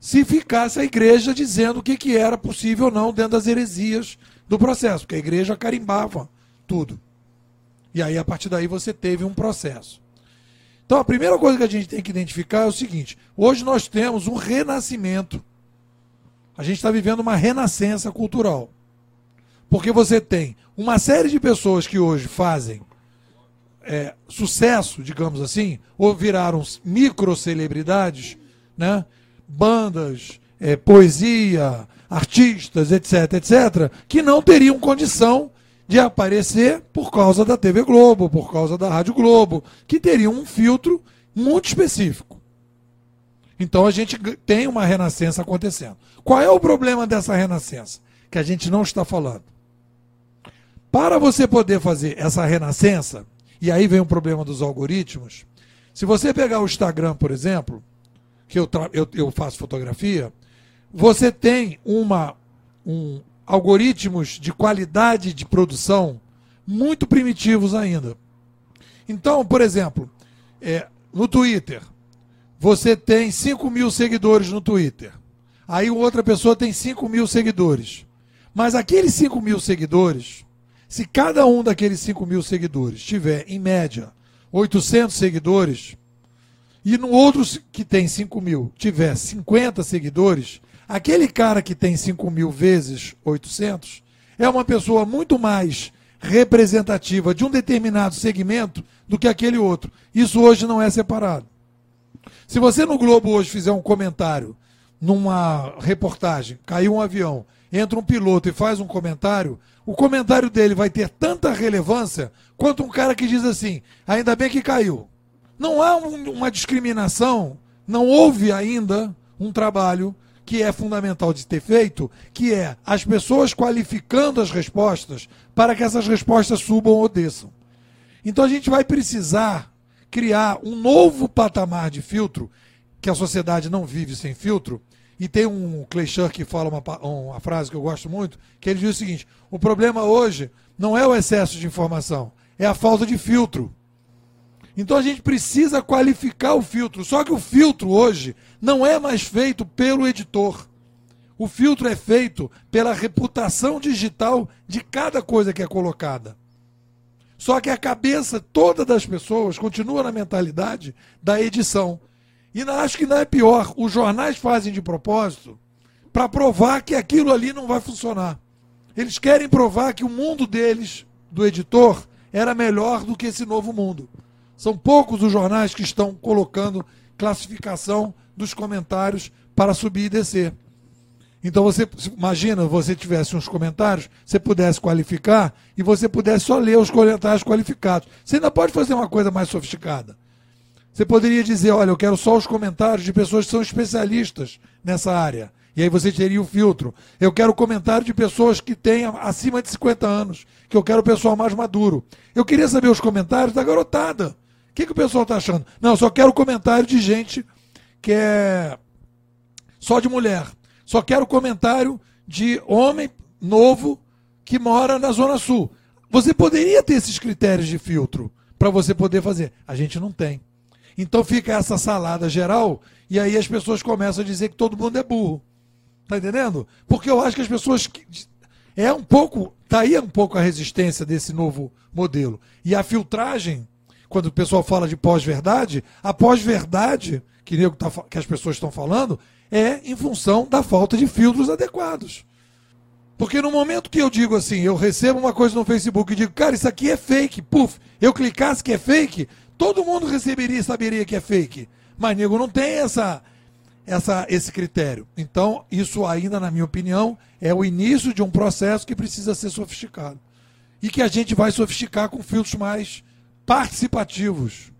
se ficasse a igreja dizendo o que, que era possível ou não dentro das heresias do processo, porque a igreja carimbava tudo. E aí, a partir daí, você teve um processo. Então, a primeira coisa que a gente tem que identificar é o seguinte: hoje nós temos um renascimento. A gente está vivendo uma renascença cultural. Porque você tem uma série de pessoas que hoje fazem é, sucesso, digamos assim, ou viraram microcelebridades, né? bandas, é, poesia, artistas, etc., etc., que não teriam condição de aparecer por causa da TV Globo, por causa da Rádio Globo, que teriam um filtro muito específico. Então a gente tem uma renascença acontecendo. Qual é o problema dessa renascença? Que a gente não está falando. Para você poder fazer essa renascença, e aí vem o problema dos algoritmos, se você pegar o Instagram, por exemplo, que eu, eu, eu faço fotografia, você tem uma, um, algoritmos de qualidade de produção muito primitivos ainda. Então, por exemplo, é, no Twitter, você tem 5 mil seguidores no Twitter. Aí outra pessoa tem 5 mil seguidores. Mas aqueles 5 mil seguidores, se cada um daqueles 5 mil seguidores tiver, em média, 800 seguidores, e no outro que tem 5 mil tiver 50 seguidores, Aquele cara que tem 5 mil vezes 800 é uma pessoa muito mais representativa de um determinado segmento do que aquele outro. Isso hoje não é separado. Se você no Globo hoje fizer um comentário numa reportagem, caiu um avião, entra um piloto e faz um comentário, o comentário dele vai ter tanta relevância quanto um cara que diz assim: ainda bem que caiu. Não há um, uma discriminação, não houve ainda um trabalho que é fundamental de ter feito, que é as pessoas qualificando as respostas para que essas respostas subam ou desçam. Então a gente vai precisar criar um novo patamar de filtro, que a sociedade não vive sem filtro. E tem um Kleischer que fala uma, uma frase que eu gosto muito, que ele diz o seguinte: o problema hoje não é o excesso de informação, é a falta de filtro. Então a gente precisa qualificar o filtro. Só que o filtro hoje não é mais feito pelo editor. O filtro é feito pela reputação digital de cada coisa que é colocada. Só que a cabeça toda das pessoas continua na mentalidade da edição. E acho que não é pior. Os jornais fazem de propósito para provar que aquilo ali não vai funcionar. Eles querem provar que o mundo deles, do editor, era melhor do que esse novo mundo. São poucos os jornais que estão colocando classificação dos comentários para subir e descer. Então você imagina, você tivesse uns comentários, você pudesse qualificar e você pudesse só ler os comentários qualificados. Você ainda pode fazer uma coisa mais sofisticada. Você poderia dizer, olha, eu quero só os comentários de pessoas que são especialistas nessa área. E aí você teria o filtro. Eu quero comentário de pessoas que têm acima de 50 anos, que eu quero o pessoal mais maduro. Eu queria saber os comentários da garotada. O que, que o pessoal está achando? Não, só quero comentário de gente que é só de mulher. Só quero comentário de homem novo que mora na Zona Sul. Você poderia ter esses critérios de filtro para você poder fazer. A gente não tem. Então fica essa salada geral e aí as pessoas começam a dizer que todo mundo é burro. Tá entendendo? Porque eu acho que as pessoas. É um pouco. Tá aí um pouco a resistência desse novo modelo. E a filtragem quando o pessoal fala de pós-verdade, a pós-verdade que, tá, que as pessoas estão falando é em função da falta de filtros adequados. Porque no momento que eu digo assim, eu recebo uma coisa no Facebook e digo, cara, isso aqui é fake, puf, eu clicasse que é fake, todo mundo receberia e saberia que é fake. Mas nego não tem essa, essa, esse critério. Então, isso ainda, na minha opinião, é o início de um processo que precisa ser sofisticado. E que a gente vai sofisticar com filtros mais participativos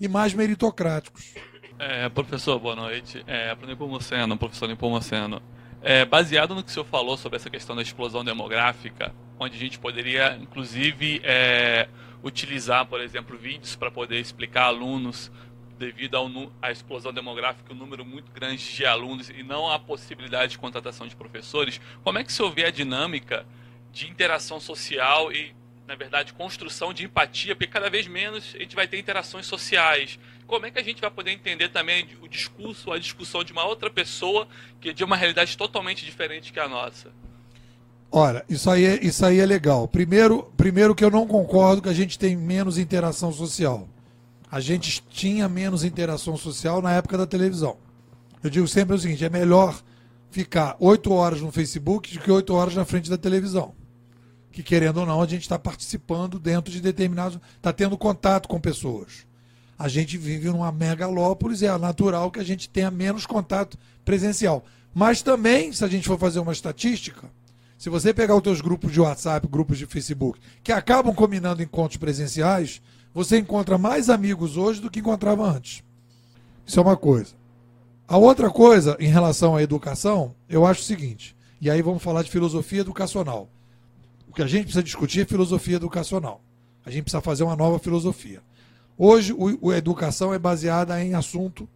e mais meritocráticos. É, professor, boa noite. É, para o Nepomuceno, professor Nepomuceno. É, baseado no que o senhor falou sobre essa questão da explosão demográfica, onde a gente poderia, inclusive, é, utilizar, por exemplo, vídeos para poder explicar alunos devido à explosão demográfica, um número muito grande de alunos e não a possibilidade de contratação de professores, como é que se houver a dinâmica de interação social e, na verdade, construção de empatia, porque cada vez menos a gente vai ter interações sociais. Como é que a gente vai poder entender também o discurso, a discussão de uma outra pessoa que é de uma realidade totalmente diferente que a nossa? Olha, isso aí, é, isso aí é legal. Primeiro, primeiro que eu não concordo que a gente tem menos interação social. A gente tinha menos interação social na época da televisão. Eu digo sempre o seguinte: é melhor ficar oito horas no Facebook do que oito horas na frente da televisão. Que querendo ou não, a gente está participando dentro de determinados. está tendo contato com pessoas. A gente vive numa megalópolis é natural que a gente tenha menos contato presencial. Mas também, se a gente for fazer uma estatística, se você pegar os teus grupos de WhatsApp, grupos de Facebook, que acabam combinando encontros presenciais, você encontra mais amigos hoje do que encontrava antes. Isso é uma coisa. A outra coisa, em relação à educação, eu acho o seguinte, e aí vamos falar de filosofia educacional. O que a gente precisa discutir é filosofia educacional. A gente precisa fazer uma nova filosofia. Hoje, o, a educação é baseada em assunto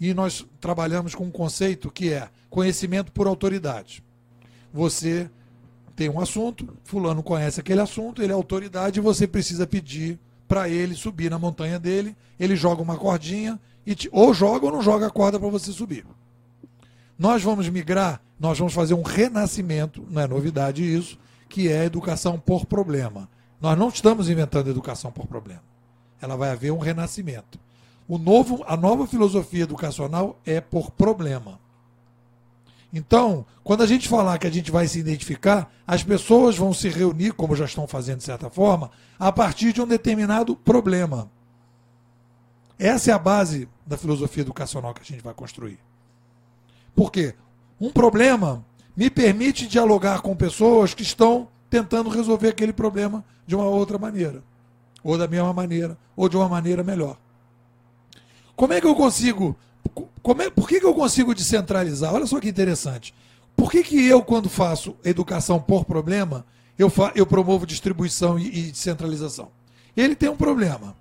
e nós trabalhamos com um conceito que é conhecimento por autoridade. Você tem um assunto, fulano conhece aquele assunto, ele é autoridade e você precisa pedir para ele subir na montanha dele, ele joga uma cordinha e te, ou joga ou não joga a corda para você subir. Nós vamos migrar, nós vamos fazer um renascimento, não é novidade isso, que é educação por problema. Nós não estamos inventando educação por problema. Ela vai haver um renascimento. O novo, a nova filosofia educacional é por problema. Então, quando a gente falar que a gente vai se identificar, as pessoas vão se reunir, como já estão fazendo de certa forma, a partir de um determinado problema. Essa é a base da filosofia educacional que a gente vai construir. Por quê? Um problema me permite dialogar com pessoas que estão tentando resolver aquele problema de uma outra maneira, ou da mesma maneira, ou de uma maneira melhor. Como é que eu consigo é, por que, que eu consigo descentralizar? Olha só que interessante. Por que, que eu, quando faço educação por problema, eu, fa eu promovo distribuição e, e descentralização? Ele tem um problema.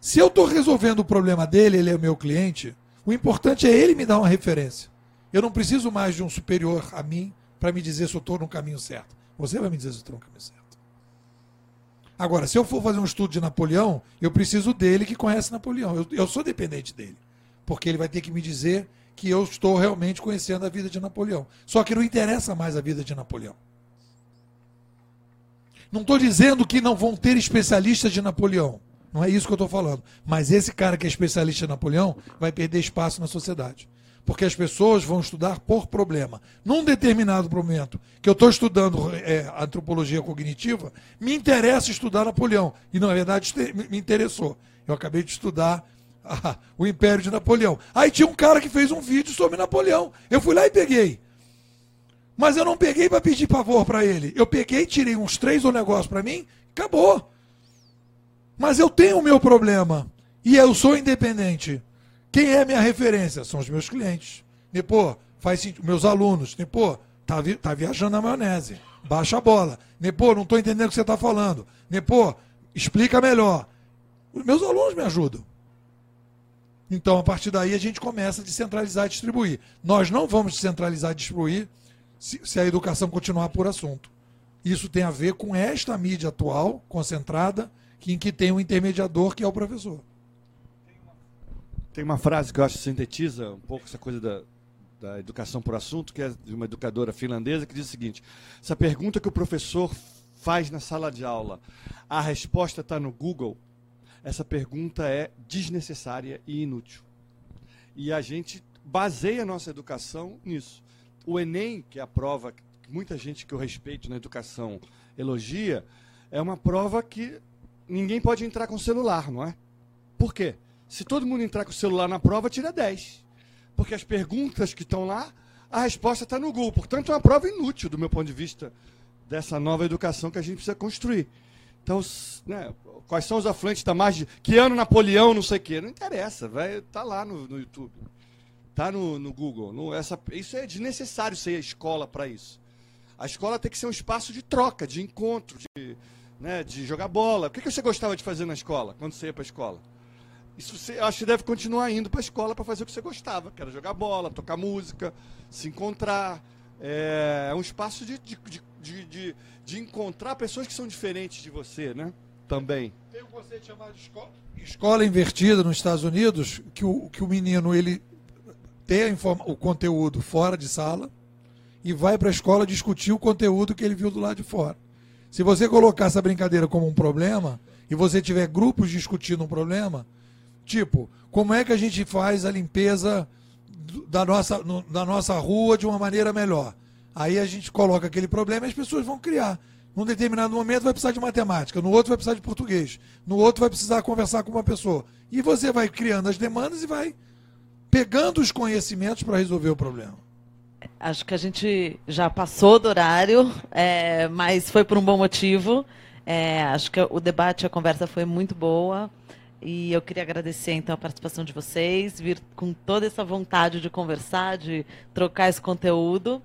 Se eu estou resolvendo o problema dele, ele é o meu cliente, o importante é ele me dar uma referência. Eu não preciso mais de um superior a mim para me dizer se eu estou no caminho certo. Você vai me dizer se eu estou no caminho certo. Agora, se eu for fazer um estudo de Napoleão, eu preciso dele que conhece Napoleão. Eu, eu sou dependente dele porque ele vai ter que me dizer que eu estou realmente conhecendo a vida de Napoleão. Só que não interessa mais a vida de Napoleão. Não estou dizendo que não vão ter especialistas de Napoleão. Não é isso que eu estou falando. Mas esse cara que é especialista em Napoleão vai perder espaço na sociedade. Porque as pessoas vão estudar por problema. Num determinado momento que eu estou estudando é, antropologia cognitiva, me interessa estudar Napoleão. E, na verdade, me interessou. Eu acabei de estudar ah, o Império de Napoleão. Aí tinha um cara que fez um vídeo sobre Napoleão. Eu fui lá e peguei. Mas eu não peguei para pedir favor para ele. Eu peguei, tirei uns três ou negócio para mim, acabou. Mas eu tenho o meu problema. E eu sou independente. Quem é minha referência? São os meus clientes. E, pô, faz sentido. Meus alunos. E, pô, tá, vi, tá viajando na maionese. Baixa a bola. Nepô, não estou entendendo o que você está falando. Nepô, explica melhor. Os meus alunos me ajudam. Então, a partir daí, a gente começa a descentralizar e distribuir. Nós não vamos descentralizar e distribuir se, se a educação continuar por assunto. Isso tem a ver com esta mídia atual, concentrada, em que tem um intermediador que é o professor. Tem uma frase que eu acho que sintetiza um pouco essa coisa da, da educação por assunto, que é de uma educadora finlandesa, que diz o seguinte: essa pergunta que o professor faz na sala de aula, a resposta está no Google, essa pergunta é desnecessária e inútil. E a gente baseia a nossa educação nisso. O Enem, que é a prova que muita gente que eu respeito na educação elogia, é uma prova que ninguém pode entrar com celular, não é? Por quê? Se todo mundo entrar com o celular na prova, tira 10. Porque as perguntas que estão lá, a resposta está no Google. Portanto, é uma prova inútil, do meu ponto de vista, dessa nova educação que a gente precisa construir. Então, né, quais são os afluentes da margem? Que ano Napoleão, não sei o quê. Não interessa, vai tá lá no, no YouTube. Tá no, no Google. No, essa, isso é desnecessário ser escola para isso. A escola tem que ser um espaço de troca, de encontro, de, né, de jogar bola. O que, que você gostava de fazer na escola, quando você ia para a escola? Isso você acho que deve continuar indo para a escola para fazer o que você gostava, que era jogar bola, tocar música, se encontrar. É, é um espaço de, de, de, de, de encontrar pessoas que são diferentes de você, né? Também. Tem um conceito chamado escola, escola invertida nos Estados Unidos, que o, que o menino ele tem o conteúdo fora de sala e vai para a escola discutir o conteúdo que ele viu do lado de fora. Se você colocar essa brincadeira como um problema e você tiver grupos discutindo um problema, Tipo, como é que a gente faz a limpeza da nossa, no, da nossa rua de uma maneira melhor? Aí a gente coloca aquele problema e as pessoas vão criar. Num determinado momento vai precisar de matemática, no outro vai precisar de português, no outro vai precisar conversar com uma pessoa. E você vai criando as demandas e vai pegando os conhecimentos para resolver o problema. Acho que a gente já passou do horário, é, mas foi por um bom motivo. É, acho que o debate, a conversa foi muito boa. E eu queria agradecer então a participação de vocês, vir com toda essa vontade de conversar, de trocar esse conteúdo.